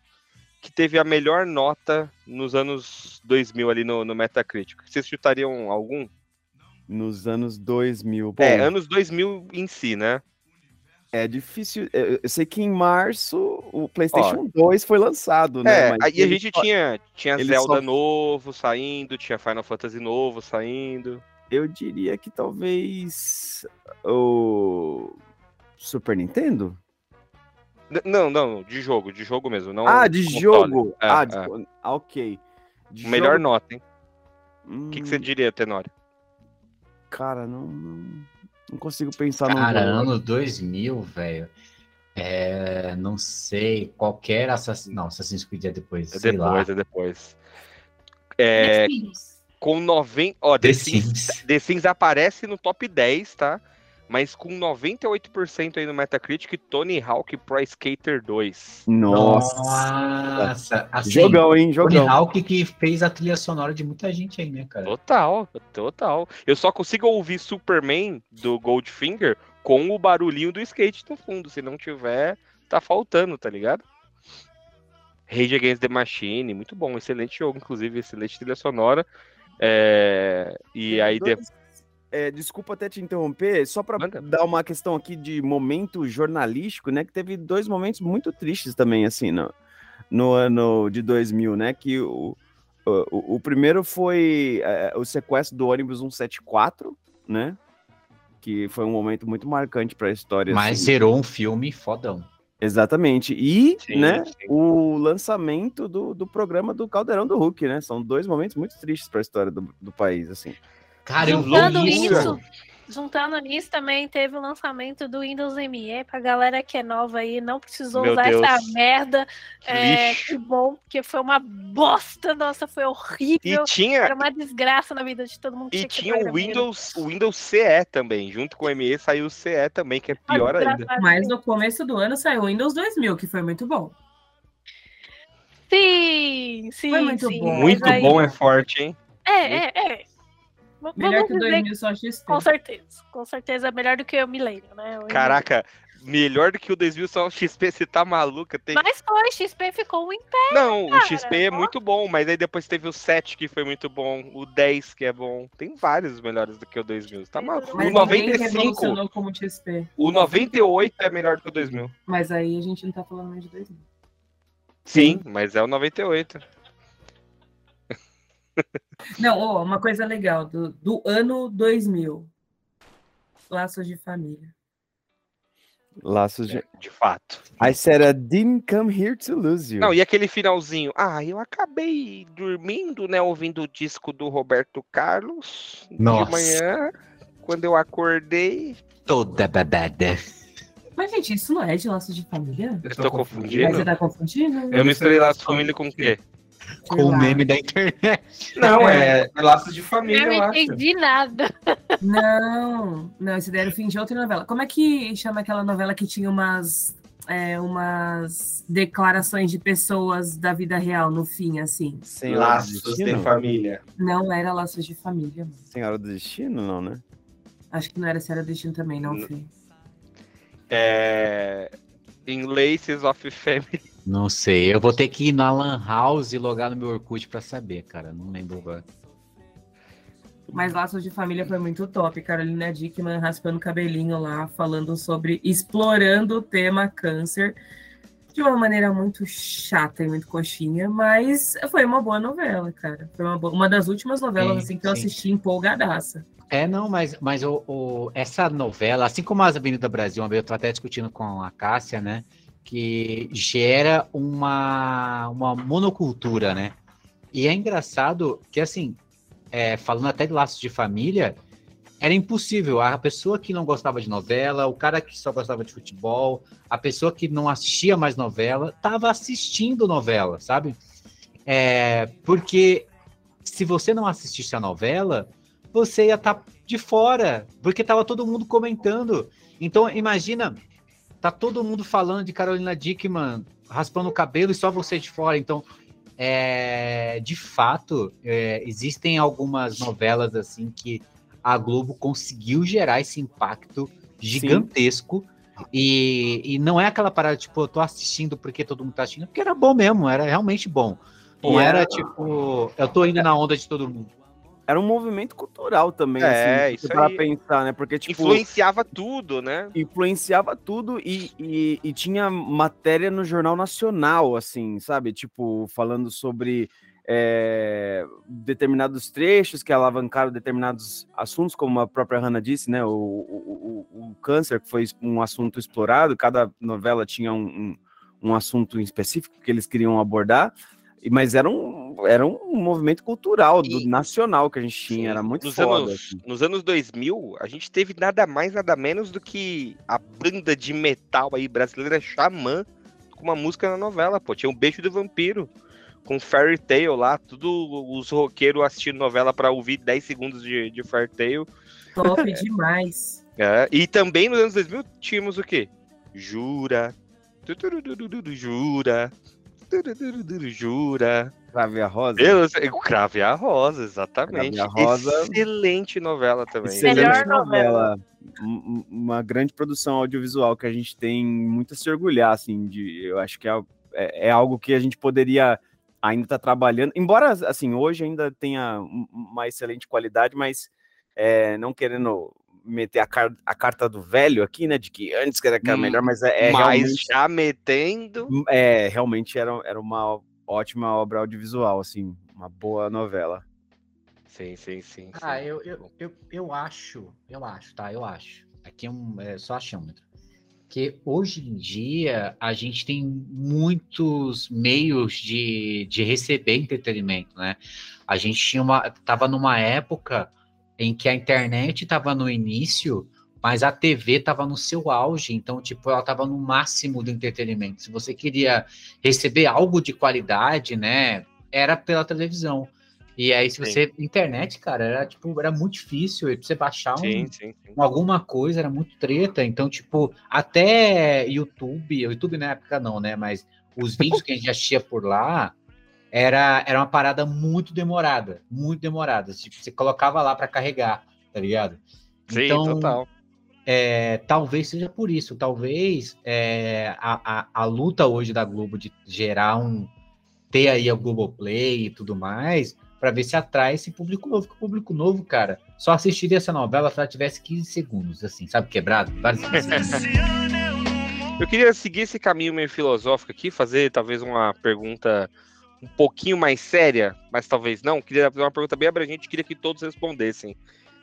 que teve a melhor nota nos anos 2000 ali no, no Metacritic? Vocês chutariam algum? Nos anos 2000. Bom, é, anos 2000 em si, né? É difícil. Eu sei que em março o PlayStation 2 foi lançado, né? É, mas aí a gente só- tinha, tinha ele Zelda só- novo saindo, tinha Final Fantasy novo saindo. Eu diria que talvez o Super Nintendo? N- Não, não, de jogo, de jogo mesmo. Não ah, de jogo! É, ah, é. de- ah, ok. De Melhor jogo- nota, hein? O que, que você Hum, diria, Tenório? Cara, não, não, consigo pensar num Cara, ano 2000, velho. É, não sei, qualquer Assassin's... Não, Assassin's Creed é depois, É sei lá. depois, é depois. É, Com 90. Ó, The, The Sims, Sims. The Sims aparece no top 10, tá? Mas com 98% aí no Metacritic, Tony Hawk Pro Skater 2. Nossa. Nossa, assim, Jogão, hein? Tony Jogão. Hawk que fez a trilha sonora de muita gente aí, né, cara? Total, total. Eu só consigo ouvir Superman do Goldfinger com o barulhinho do skate no fundo. Se não tiver, tá faltando, tá ligado? Rage Against the Machine, muito bom, excelente jogo, inclusive, excelente trilha sonora. É, E aí, de- Dois- é, desculpa até te interromper, só para dar uma questão aqui de momento jornalístico, né? Que teve dois momentos muito tristes também, assim, no, no ano de 2000, né? Que o, o, o primeiro foi é, o sequestro do ônibus 174, né? Que foi um momento muito marcante para a história. Mas assim. zerou um filme fodão. Exatamente. E, Sim, né, sim. o lançamento do, do programa do Caldeirão do Hulk, né? São dois momentos muito tristes para a história do, do país, assim. Cara, eu vi Juntando isso. isso, juntando nisso também teve o lançamento do Windows ME pra galera que é nova aí, não precisou Meu usar Deus. essa merda. É, que bom, porque foi uma bosta, nossa, foi E horrível. tinha, Era uma desgraça na vida de todo mundo. que e tinha o. Windows, o Windows CE também, junto com o ME saiu o CE também, que é pior ainda. desgraçada. Mas no começo do ano saiu o Windows 2000, que foi muito bom. Sim, sim, Foi muito sim. bom. mas Muito aí- bom, é forte, hein? É, é, é. Melhor Vamos que o dizer 2000 só XP. Com certeza. Com certeza é melhor do que o Millennium, né? O Caraca, melhor do que o 2000 só o XP, você tá maluca? Tem... Mas foi, XP ficou um império. Não, o cara, XP é muito bom, mas aí depois teve o 7 que foi muito bom, o 10 que é bom. Tem vários melhores do que o 2000. Tá maluco? Mas O ninguém 95, revolucionou como o XP. o 98 é melhor do que o 2000. Mas aí a gente não tá falando mais de 2000. Sim, mas é o 98. Não, ó, uma coisa legal, do, do ano 2000. Laços de família. Laços de. De fato. I said I didn't come here to lose you. Não, e aquele finalzinho? Ah, eu acabei dormindo, né, ouvindo o disco do Roberto Carlos Nossa. de manhã. Quando eu acordei, Toda babada. Mas, gente, isso não é de laços de família? eu tô tô confundindo. Mas confundindo. você tá confundindo? Eu misturei lá de família com o quê? Sei Com o meme da internet. Não, é laços de Eu família, não eu acho. entendi nada. Não, não, esse daí era o fim de outra novela. Como é que chama aquela novela que tinha umas, é, umas declarações de pessoas da vida real no fim, assim? Senhora do Laços de família. Não era Laços de Família. mano. Senhora do Destino, não, né? Acho que não era Senhora Destino também, não, Fê. É... In Laces of Family. Não sei. Eu vou ter que ir na Lan House e logar no meu Orkut pra saber, cara. Não lembro agora. Mas Laços de Família foi muito top. Carolina Dickman raspando o cabelinho lá, falando sobre explorando o tema câncer de uma maneira muito chata e muito coxinha, mas foi uma boa novela, cara. Foi uma, boa- uma das últimas novelas Sim, assim que eu sim. assisti empolgadaça. É, não, mas, mas o, o- essa novela, assim como as Avenida Brasil, uma vez eu tô até discutindo com a Cássia, né? Que gera uma, uma monocultura, né? E é engraçado que, assim, é, falando até de laços de família, era impossível. A pessoa que não gostava de novela, o cara que só gostava de futebol, a pessoa que não assistia mais novela, tava assistindo novela, sabe? É, porque se você não assistisse a novela, você ia estar de fora, porque tava todo mundo comentando. Então, imagina, tá todo mundo falando de Carolina Dickman, raspando o cabelo e só você de fora. Então, é, de fato, é, existem algumas novelas assim que a Globo conseguiu gerar esse impacto gigantesco. E, e não é aquela parada, tipo, eu tô assistindo porque todo mundo tá assistindo, porque era bom mesmo, era realmente bom. Não era, era- tipo, eu tô indo na onda de todo mundo. Era um movimento cultural também, É, assim, isso pra aí. pensar, né? Porque, tipo, Influenciava tudo, né? influenciava tudo e, e, e tinha matéria no Jornal Nacional, assim, sabe? Tipo, falando sobre é, determinados trechos que alavancaram determinados assuntos, como a própria Hannah disse, né? O, o, o, o câncer, que foi um assunto explorado, cada novela tinha um, um, um assunto em específico que eles queriam abordar. Mas era um, era um movimento cultural do E- nacional que a gente tinha, Sim, era muito nos foda. Anos, assim. Nos anos 2000, a gente teve nada mais, nada menos do que a banda de metal aí brasileira Xamã com uma música na novela, pô. Tinha um Beijo do Vampiro com Fairy Tail lá, tudo os roqueiros assistindo novela pra ouvir 10 segundos de, de Fairy Tail. Top demais. É, e também nos anos 2000 tínhamos o quê? Jura. Jura. Jura. Crave a Rosa. Eu, sei- o Crave a Rosa, exatamente. Crave a Rosa. Excelente novela também. Excelente Melhor novela. Um- Uma grande produção audiovisual que a gente tem muito a se orgulhar, assim, de, eu acho que é, é- é algo que a gente poderia ainda estar trabalhando, embora, assim, hoje ainda tenha um- uma excelente qualidade, mas é, não querendo meter a, car- a carta do velho aqui, né, de que antes que era que era Hum, melhor, mas é, é Mas já metendo. é, realmente era, era uma ótima obra audiovisual, assim, uma boa novela. Sim, sim, sim. Ah, sim. eu, eu, eu, eu acho, eu acho, tá? Eu acho. Aqui é, um, é só achômetro. Que hoje em dia a gente tem muitos meios de, de receber entretenimento, né? A gente tinha uma, tava numa época em que a internet estava no início, mas a TV estava no seu auge, então, tipo, ela estava no máximo do entretenimento. Se você queria receber algo de qualidade, né, era pela televisão. E aí, se Sim. você. Internet, cara, era tipo, era muito difícil. E pra você baixar um, Sim, sim, sim. alguma coisa, era muito treta. Então, tipo, até YouTube, YouTube na época não, né? Mas os vídeos que a gente assistia por lá era, era uma parada muito demorada. Muito demorada. Tipo, você colocava lá para carregar, tá ligado? Sim, Então, total. é, talvez seja por isso. Talvez é, a, a, a luta hoje da Globo de gerar um. ter aí a Globoplay e tudo mais, para ver se atrai esse público novo. Porque o público novo, cara, só assistiria essa novela se ela tivesse 15 segundos, assim, sabe? Quebrado. Vários 15 segundos. Eu queria seguir esse caminho meio filosófico aqui, fazer talvez uma pergunta um pouquinho mais séria, mas talvez não. Queria fazer uma pergunta bem abrangente, queria que todos respondessem.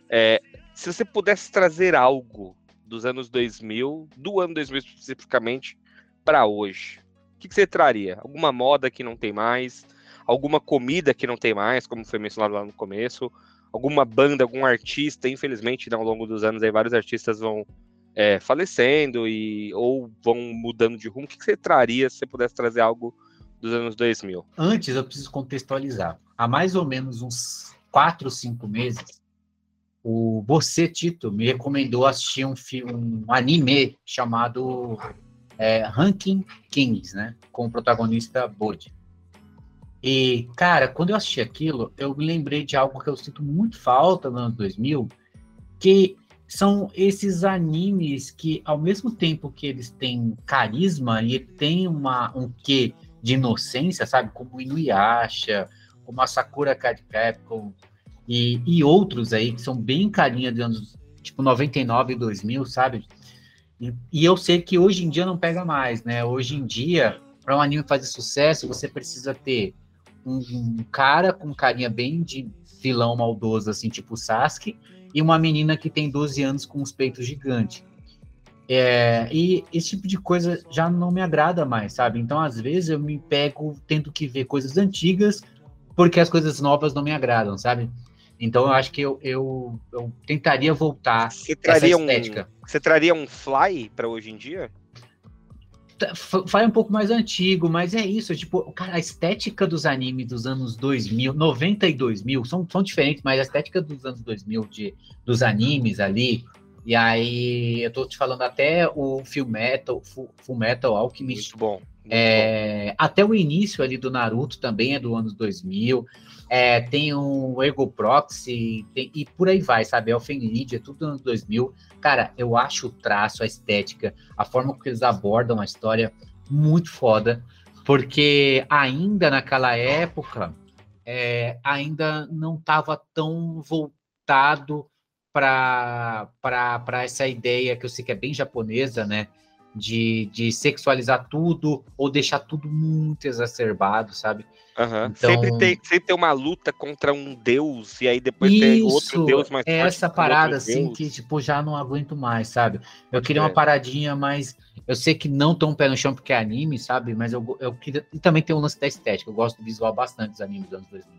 É, se você pudesse trazer algo dos anos 2000, do ano 2000 especificamente, para hoje, o que, que você traria? Alguma moda que não tem mais? Alguma comida que não tem mais, como foi mencionado lá no começo? Alguma banda, algum artista? Infelizmente, né, ao longo dos anos, aí, vários artistas vão é, falecendo e ou vão mudando de rumo. O que, que você traria se você pudesse trazer algo dos anos 2000? Antes, eu preciso contextualizar. Há mais ou menos uns 4, 5 meses, o você, Tito, me recomendou assistir um, filme, um anime chamado é, Ranking Kings, né? Com o protagonista Bode. E, cara, quando eu assisti aquilo, eu me lembrei de algo que eu sinto muito falta nos anos 2000, que são esses animes que, ao mesmo tempo que eles têm carisma e têm uma, um quê de inocência, sabe? Como Inuyasha, como a Sakura Card Capcom e, e outros aí que são bem carinha de anos tipo 99 e 2000, sabe? E, e eu sei que hoje em dia não pega mais, né? Hoje em dia, para um anime fazer sucesso, você precisa ter um, um cara com carinha bem de vilão maldoso, assim, tipo Sasuke, e uma menina que tem 12 anos com os peitos gigantes. É, e esse tipo de coisa já não me agrada mais, sabe? Então, às vezes, eu me pego tendo que ver coisas antigas porque as coisas novas não me agradam, sabe? Então, eu acho que eu, eu, eu tentaria voltar Você essa traria um, estética. você traria um Fly para hoje em dia? Tá, f- Fala um pouco mais antigo, mas é isso, tipo, cara, a estética dos animes dos anos 2000, 90 e 2000 são, são diferentes, mas a estética dos anos 2000 de, dos animes ali, e aí eu tô te falando até o Full Metal, Full, Full Metal Alchemist, Muito bom. muito bom. é, até o início ali do Naruto também é do anos 2000. É, tem o Ego Proxy tem- e por aí vai, sabe? Elfen Lied, é tudo anos 2000. Cara, eu acho o traço, a estética, a forma como eles abordam a história muito foda, porque ainda naquela época é, ainda não estava tão voltado para essa ideia que eu sei que é bem japonesa, né? De, de sexualizar tudo ou deixar tudo muito exacerbado, sabe? Aham. então- sempre, tem, sempre tem uma luta contra um deus, e aí depois tem outro deus mais é essa parada assim deus. que tipo já não aguento mais, sabe? Eu queria uma crer. paradinha, mas eu sei que não tão pé no chão porque é anime, sabe? Mas eu, eu queria e também tem o lance da estética. Eu gosto do visual bastante dos animes dos anos 2000.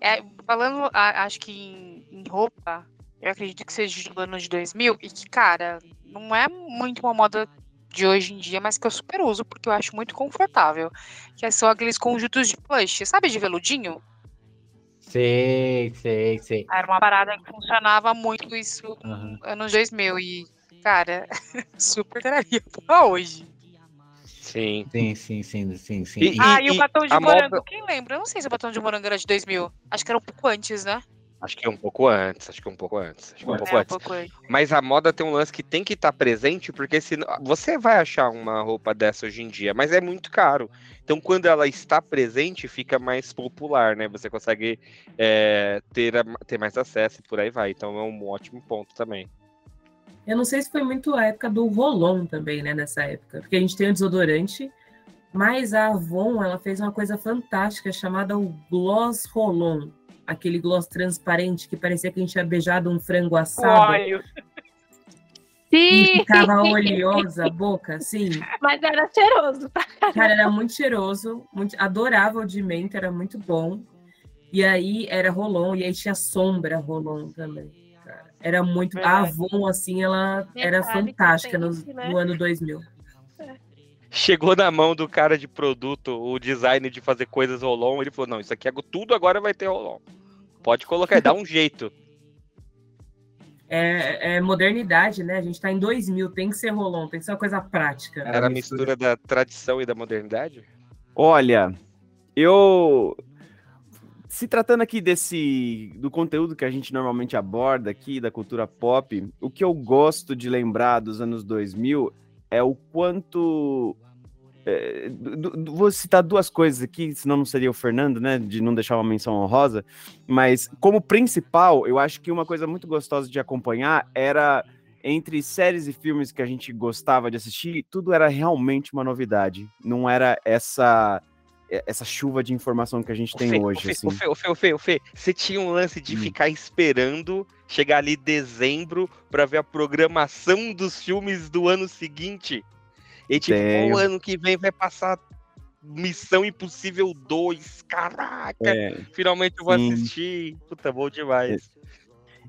É, falando, acho que em, em roupa, eu acredito que seja do ano de 2000 e que, cara, não é muito uma moda de hoje em dia, mas que eu super uso porque eu acho muito confortável. Que são aqueles conjuntos de plush, sabe, de veludinho? Sei, sei, sei. Era uma parada que funcionava muito isso Aham. anos 2000 e, cara, super traria pra hoje. Sim. Sim, sim, sim, sim, sim. E- ah, e o batom de morango, moda- quem lembra? Eu não sei se o batom de morango era de 2000. Acho que era um pouco antes, né? Acho que é um pouco antes, acho que é um pouco antes. Acho que é um pouco É, um antes. pouco antes. Mas a moda tem um lance que tem que estar presente, porque senão você vai achar uma roupa dessa hoje em dia, mas é muito caro. Então, quando ela está presente, fica mais popular, né? Você consegue é, ter, ter mais acesso e por aí vai. Então, é um ótimo ponto também. Eu não sei se foi muito a época do Rolon também, né, nessa época. Porque a gente tem o desodorante, mas a Avon, ela fez uma coisa fantástica chamada o Gloss Rolon. Aquele gloss transparente que parecia que a gente tinha beijado um frango assado. Óleo. E Sim, ficava oleosa a boca, assim. mas era cheiroso. tá? Cara, era muito cheiroso, muito, adorável de menta, era muito bom. E aí era Rolon, e aí tinha sombra Rolon também. cara. Era muito. A. Avon, assim, ela era Detalhe fantástica no, né? no ano 2000. Chegou na mão do cara de produto o design de fazer coisas rolon, ele falou: não, isso aqui é tudo agora vai ter rolon. Pode colocar, dá um jeito. É, é modernidade, né? A gente tá em 2000, tem que ser Rolon, tem que ser uma coisa prática. Era a mistura da tradição e da modernidade? Olha, eu. Se tratando aqui desse. do conteúdo que a gente normalmente aborda aqui, da cultura pop, o que eu gosto de lembrar dos anos 2000 é o quanto. é, vou citar duas coisas aqui, senão não seria o Fernando, né? De não deixar uma menção honrosa. Mas, como principal, eu acho que uma coisa muito gostosa de acompanhar era entre séries e filmes que a gente gostava de assistir, tudo era realmente uma novidade. Não era essa essa chuva de informação que a gente Ô, tem Fê, hoje, Fê, assim. Fê, ô, Fê, ô, Fê, ô, Fê, você tinha um lance de Hum. ficar esperando chegar ali dezembro pra ver a programação dos filmes do ano seguinte. E tipo, o ano que vem vai passar Missão Impossível 2. Caraca! É, Finalmente eu vou sim. assistir. Puta, bom demais.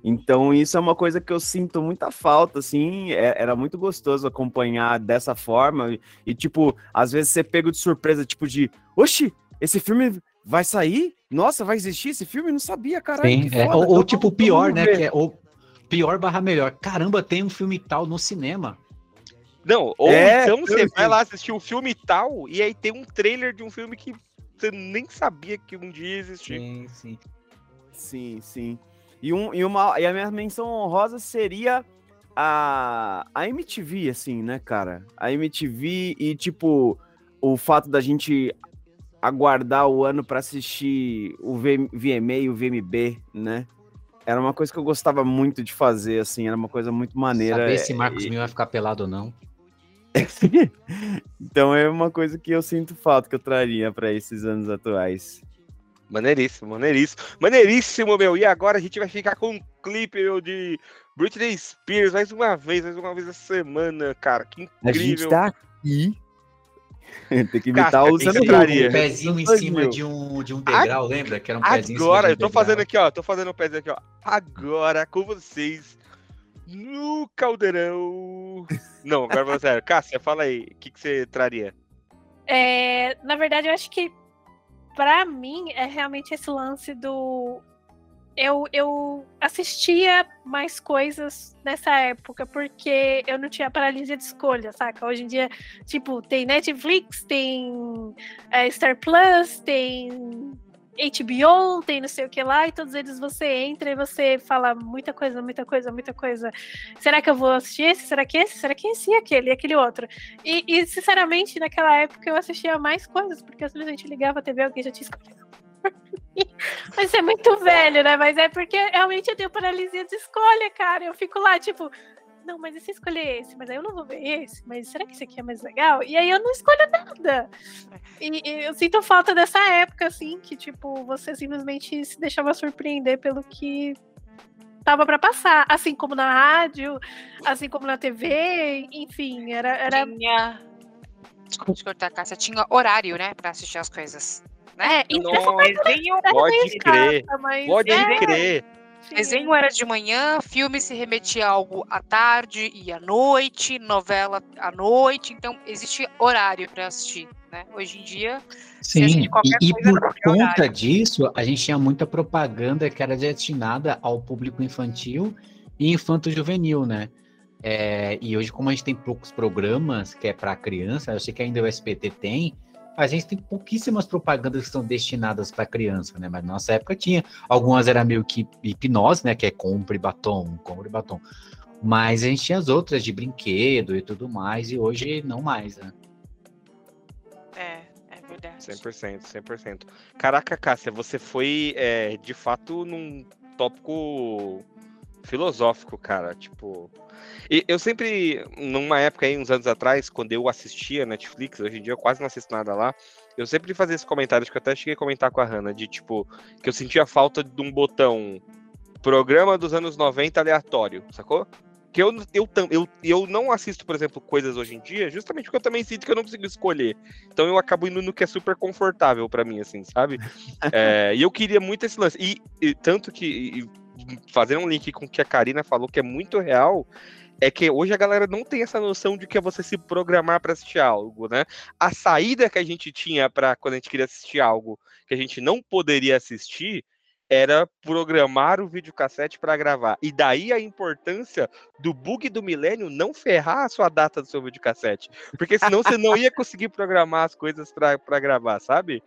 Então isso é uma coisa que eu sinto muita falta, assim, é- era muito gostoso acompanhar dessa forma e, e, tipo, às vezes você pega de surpresa, tipo de, oxi, esse filme vai sair? Nossa, vai existir esse filme? Não sabia, caralho, Sim, que é, ou, ou então tipo pior, né? ver. Que é o pior barra melhor. Caramba, tem um filme tal no cinema. Não, ou É, então você vai lá assistir um filme tal e aí tem um trailer de um filme que você nem sabia que um dia ia existir. Sim, sim. Sim, sim. E, um, e, uma, e a minha menção honrosa seria a, a MTV, assim, né, cara? A MTV e, tipo, o fato da gente aguardar o ano pra assistir o V- VMA e o VMB, né? Era uma coisa que eu gostava muito de fazer, assim, era uma coisa muito maneira. Saber se Marcos e- Mil vai ficar pelado ou não. então é uma coisa que eu sinto falta que eu traria pra esses anos atuais. Maneiríssimo, maneiríssimo. Maneiríssimo, meu. E agora a gente vai ficar com um clipe, meu, de Britney Spears mais uma vez, mais uma vez a semana, cara. Que A gente incrível. tá aqui. Tem que imitar Casca, o quem Luciano você Huck. traria? Um pezinho em cima de um, de um degrau, lembra? Que era um pezinho em cima Agora, de um eu tô degrau. fazendo aqui, ó. Tô fazendo o pezinho aqui, ó. Agora com vocês no caldeirão. Não, agora falando sério. Cássia, fala aí. O que, que você traria? É, na verdade, eu acho que pra mim é realmente esse lance do. Eu, eu assistia mais coisas nessa época, porque eu não tinha paralisia de escolha, saca? Hoje em dia, tipo, tem Netflix, tem é, Star Plus, tem HBO, tem não sei o que lá, e todos eles você entra e você fala muita coisa, muita coisa, muita coisa. Será que eu vou assistir esse? Será que esse? Será que esse e aquele? E aquele outro? E, e, sinceramente, naquela época eu assistia mais coisas, porque eu simplesmente ligava a TV, alguém já tinha escolhido. Mas é muito velho, né? Mas é porque realmente eu tenho paralisia de escolha, cara. Eu fico lá, tipo, não, mas e se escolher esse? Mas aí eu não vou ver esse? Mas será que esse aqui é mais legal? E aí eu não escolho nada. E, e eu sinto falta dessa época, assim, que, tipo, você simplesmente se deixava surpreender pelo que tava pra passar. Assim como na rádio, assim como na TV, enfim, era. era... Tinha. Desculpa te cortar, Cássia. Tinha horário, né? Pra assistir as coisas. Né? É, e Nossa. Pode crer. chata, mas Pode é, crer. Sim. Desenho era de manhã, filme se remetia a algo à tarde e à noite, novela à noite, então existe horário para assistir, né? Hoje em dia, Sim, e, e coisa por conta horário. disso, a gente tinha muita propaganda que era destinada ao público infantil e infanto-juvenil, né? É, e hoje, como a gente tem poucos programas que é para criança, eu sei que ainda o SBT tem, a gente tem pouquíssimas propagandas que são destinadas para criança, né? Mas na nossa época tinha. Algumas era meio que hipnose, né? Que é compre batom, compre batom. Mas a gente tinha as outras de brinquedo e tudo mais, e hoje não mais, né? É, é verdade. 100%, 100%. Caraca, Cássia, você foi é, de fato num tópico filosófico, cara. Tipo. E eu sempre, numa época aí, uns anos atrás, quando eu assistia Netflix, hoje em dia eu quase não assisto nada lá, eu sempre fazia esse comentário, acho que eu até cheguei a comentar com a Hannah, de tipo, que eu sentia falta de um botão programa dos anos 90 aleatório, sacou? Que eu, eu, eu, eu não assisto, por exemplo, coisas hoje em dia, justamente porque eu também sinto que eu não consigo escolher. Então eu acabo indo no que é super confortável pra mim, assim, sabe? É, e eu queria muito esse lance. E, e tanto que, e fazendo um link com o que a Karina falou, que é muito real, é que hoje a galera não tem essa noção de que é você se programar pra assistir algo, né? A saída que a gente tinha para quando a gente queria assistir algo que a gente não poderia assistir era programar o videocassete para gravar. E daí a importância do bug do milênio não ferrar a sua data do seu videocassete. Porque senão você não ia conseguir programar as coisas para gravar, sabe?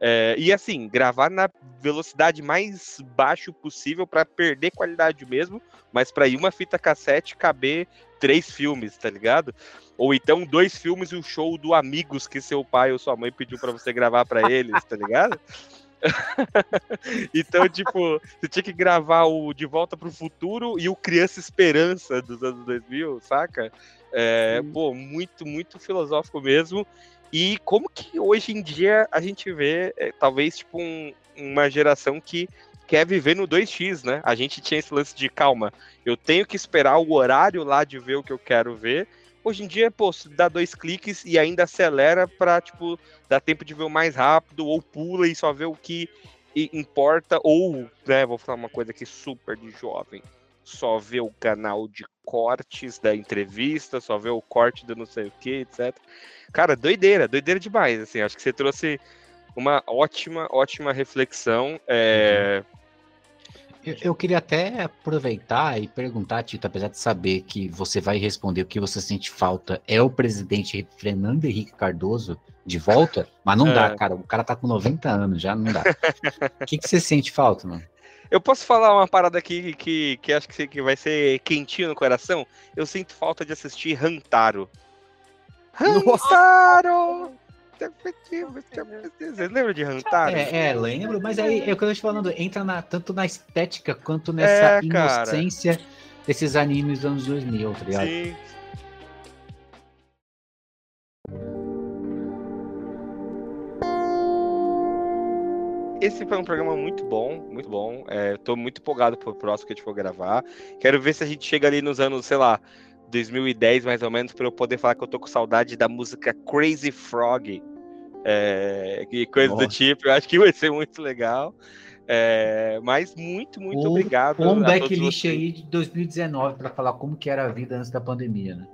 É, e assim, gravar na velocidade mais baixo possível para perder qualidade mesmo, mas para ir uma fita cassete caber três filmes, tá ligado? Ou então dois filmes e o show do Amigos que seu pai ou sua mãe pediu para você gravar para eles, tá ligado? então, tipo, você tinha que gravar o De Volta pro Futuro e o Criança Esperança dos anos 2000, saca? É, pô, muito, muito filosófico mesmo. E como que hoje em dia a gente vê, é, talvez, tipo, um- uma geração que quer viver no 2x, né? A gente tinha esse lance de calma, eu tenho que esperar o horário lá de ver o que eu quero ver. Hoje em dia, pô, dá dois cliques e ainda acelera pra, tipo, dar tempo de ver o mais rápido, ou pula e só vê o que importa, ou, né, vou falar uma coisa aqui super de jovem, só vê o canal de cortes da entrevista, só vê o corte do não sei o que, etc. Cara, doideira, doideira demais, assim, acho que você trouxe uma ótima, ótima reflexão, é... Eu, eu queria até aproveitar e perguntar, Tito, apesar de saber que você vai responder o que você sente falta, é o presidente Fernando Henrique Cardoso de volta? Mas não dá, É. cara. O cara tá com 90 anos já, não dá. O que, que você sente falta, mano? Eu posso falar uma parada aqui que, que acho que, vai ser quentinho no coração? Eu sinto falta de assistir Rantaro. Rantaro! Você lembra de Rantaro? É, é, lembro, mas aí é o que eu tô te falando, entra na- tanto na estética quanto nessa É, inocência desses animes dos anos 2000, tá ligado? Sim. Esse foi um programa muito bom, muito bom. É, tô muito empolgado pro próximo que a gente for gravar. Quero ver se a gente chega ali nos anos, sei lá, 2010 mais ou menos, para eu poder falar que eu tô com saudade da música Crazy Frog. É, e coisa do Nossa. tipo. Eu acho que vai ser muito legal. É, mas muito, muito Ou- obrigado. Ou um backlist aí de 2019 pra falar como que era a vida antes da pandemia, né?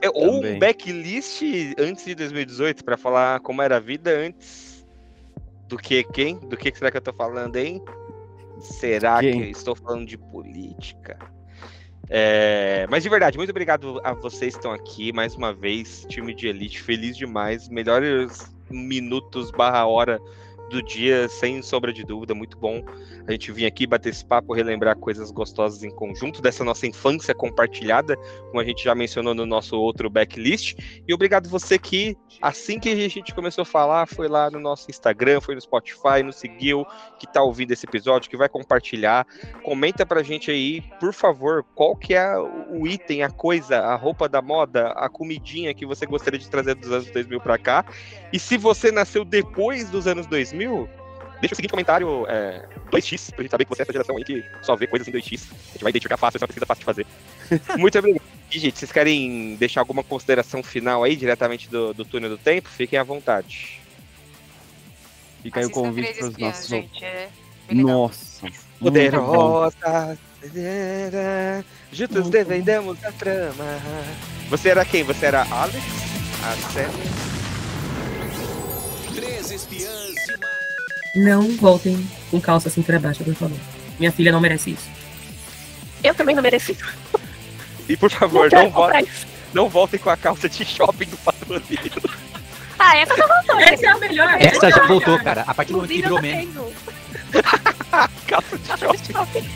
É, Ou um backlist antes de 2018 para falar como era a vida antes do que quem? Do que será que eu tô falando, hein? Será Quem? que estou falando de política? É, mas de verdade, muito obrigado a vocês que estão aqui mais uma vez, time de elite, feliz demais, melhores minutos barra hora do dia, sem sombra de dúvida, muito bom a gente vir aqui bater esse papo, relembrar coisas gostosas em conjunto dessa nossa infância compartilhada, como a gente já mencionou no nosso outro backlist. E obrigado você que, assim que a gente começou a falar, foi lá no nosso Instagram, foi no Spotify, nos seguiu, que tá ouvindo esse episódio, que vai compartilhar. Comenta pra gente aí, por favor, qual que é o item, a coisa, a roupa da moda, a comidinha que você gostaria de trazer dos anos 2000 pra cá. E se você nasceu depois dos anos 2000, deixa o seguinte comentário, é, 2x, pra gente saber que você é essa geração aí que só vê coisas em 2x. A gente vai identificar fácil, essa pesquisa fácil de fazer. Muito obrigado. E, gente, vocês querem deixar alguma consideração final aí, diretamente do, do túnel do tempo? Fiquem à vontade. Fica aí o convite para os Espiãs, nossos gente. É. Nossa. Poderosa. Juntos defendemos a trama. Você era quem? Você era Alex? A Célia? Três espiãs. Não voltem com calça cintura baixa, por favor. Minha filha não merece isso. Eu também não mereci. E por favor, não, voltem, isso. não voltem com a calça de shopping do patrulheiro. Ah, essa tá voltando. Essa é a melhor. Essa é já a voltou, cara. A partir do momento que virou eu meme. calça de shopping.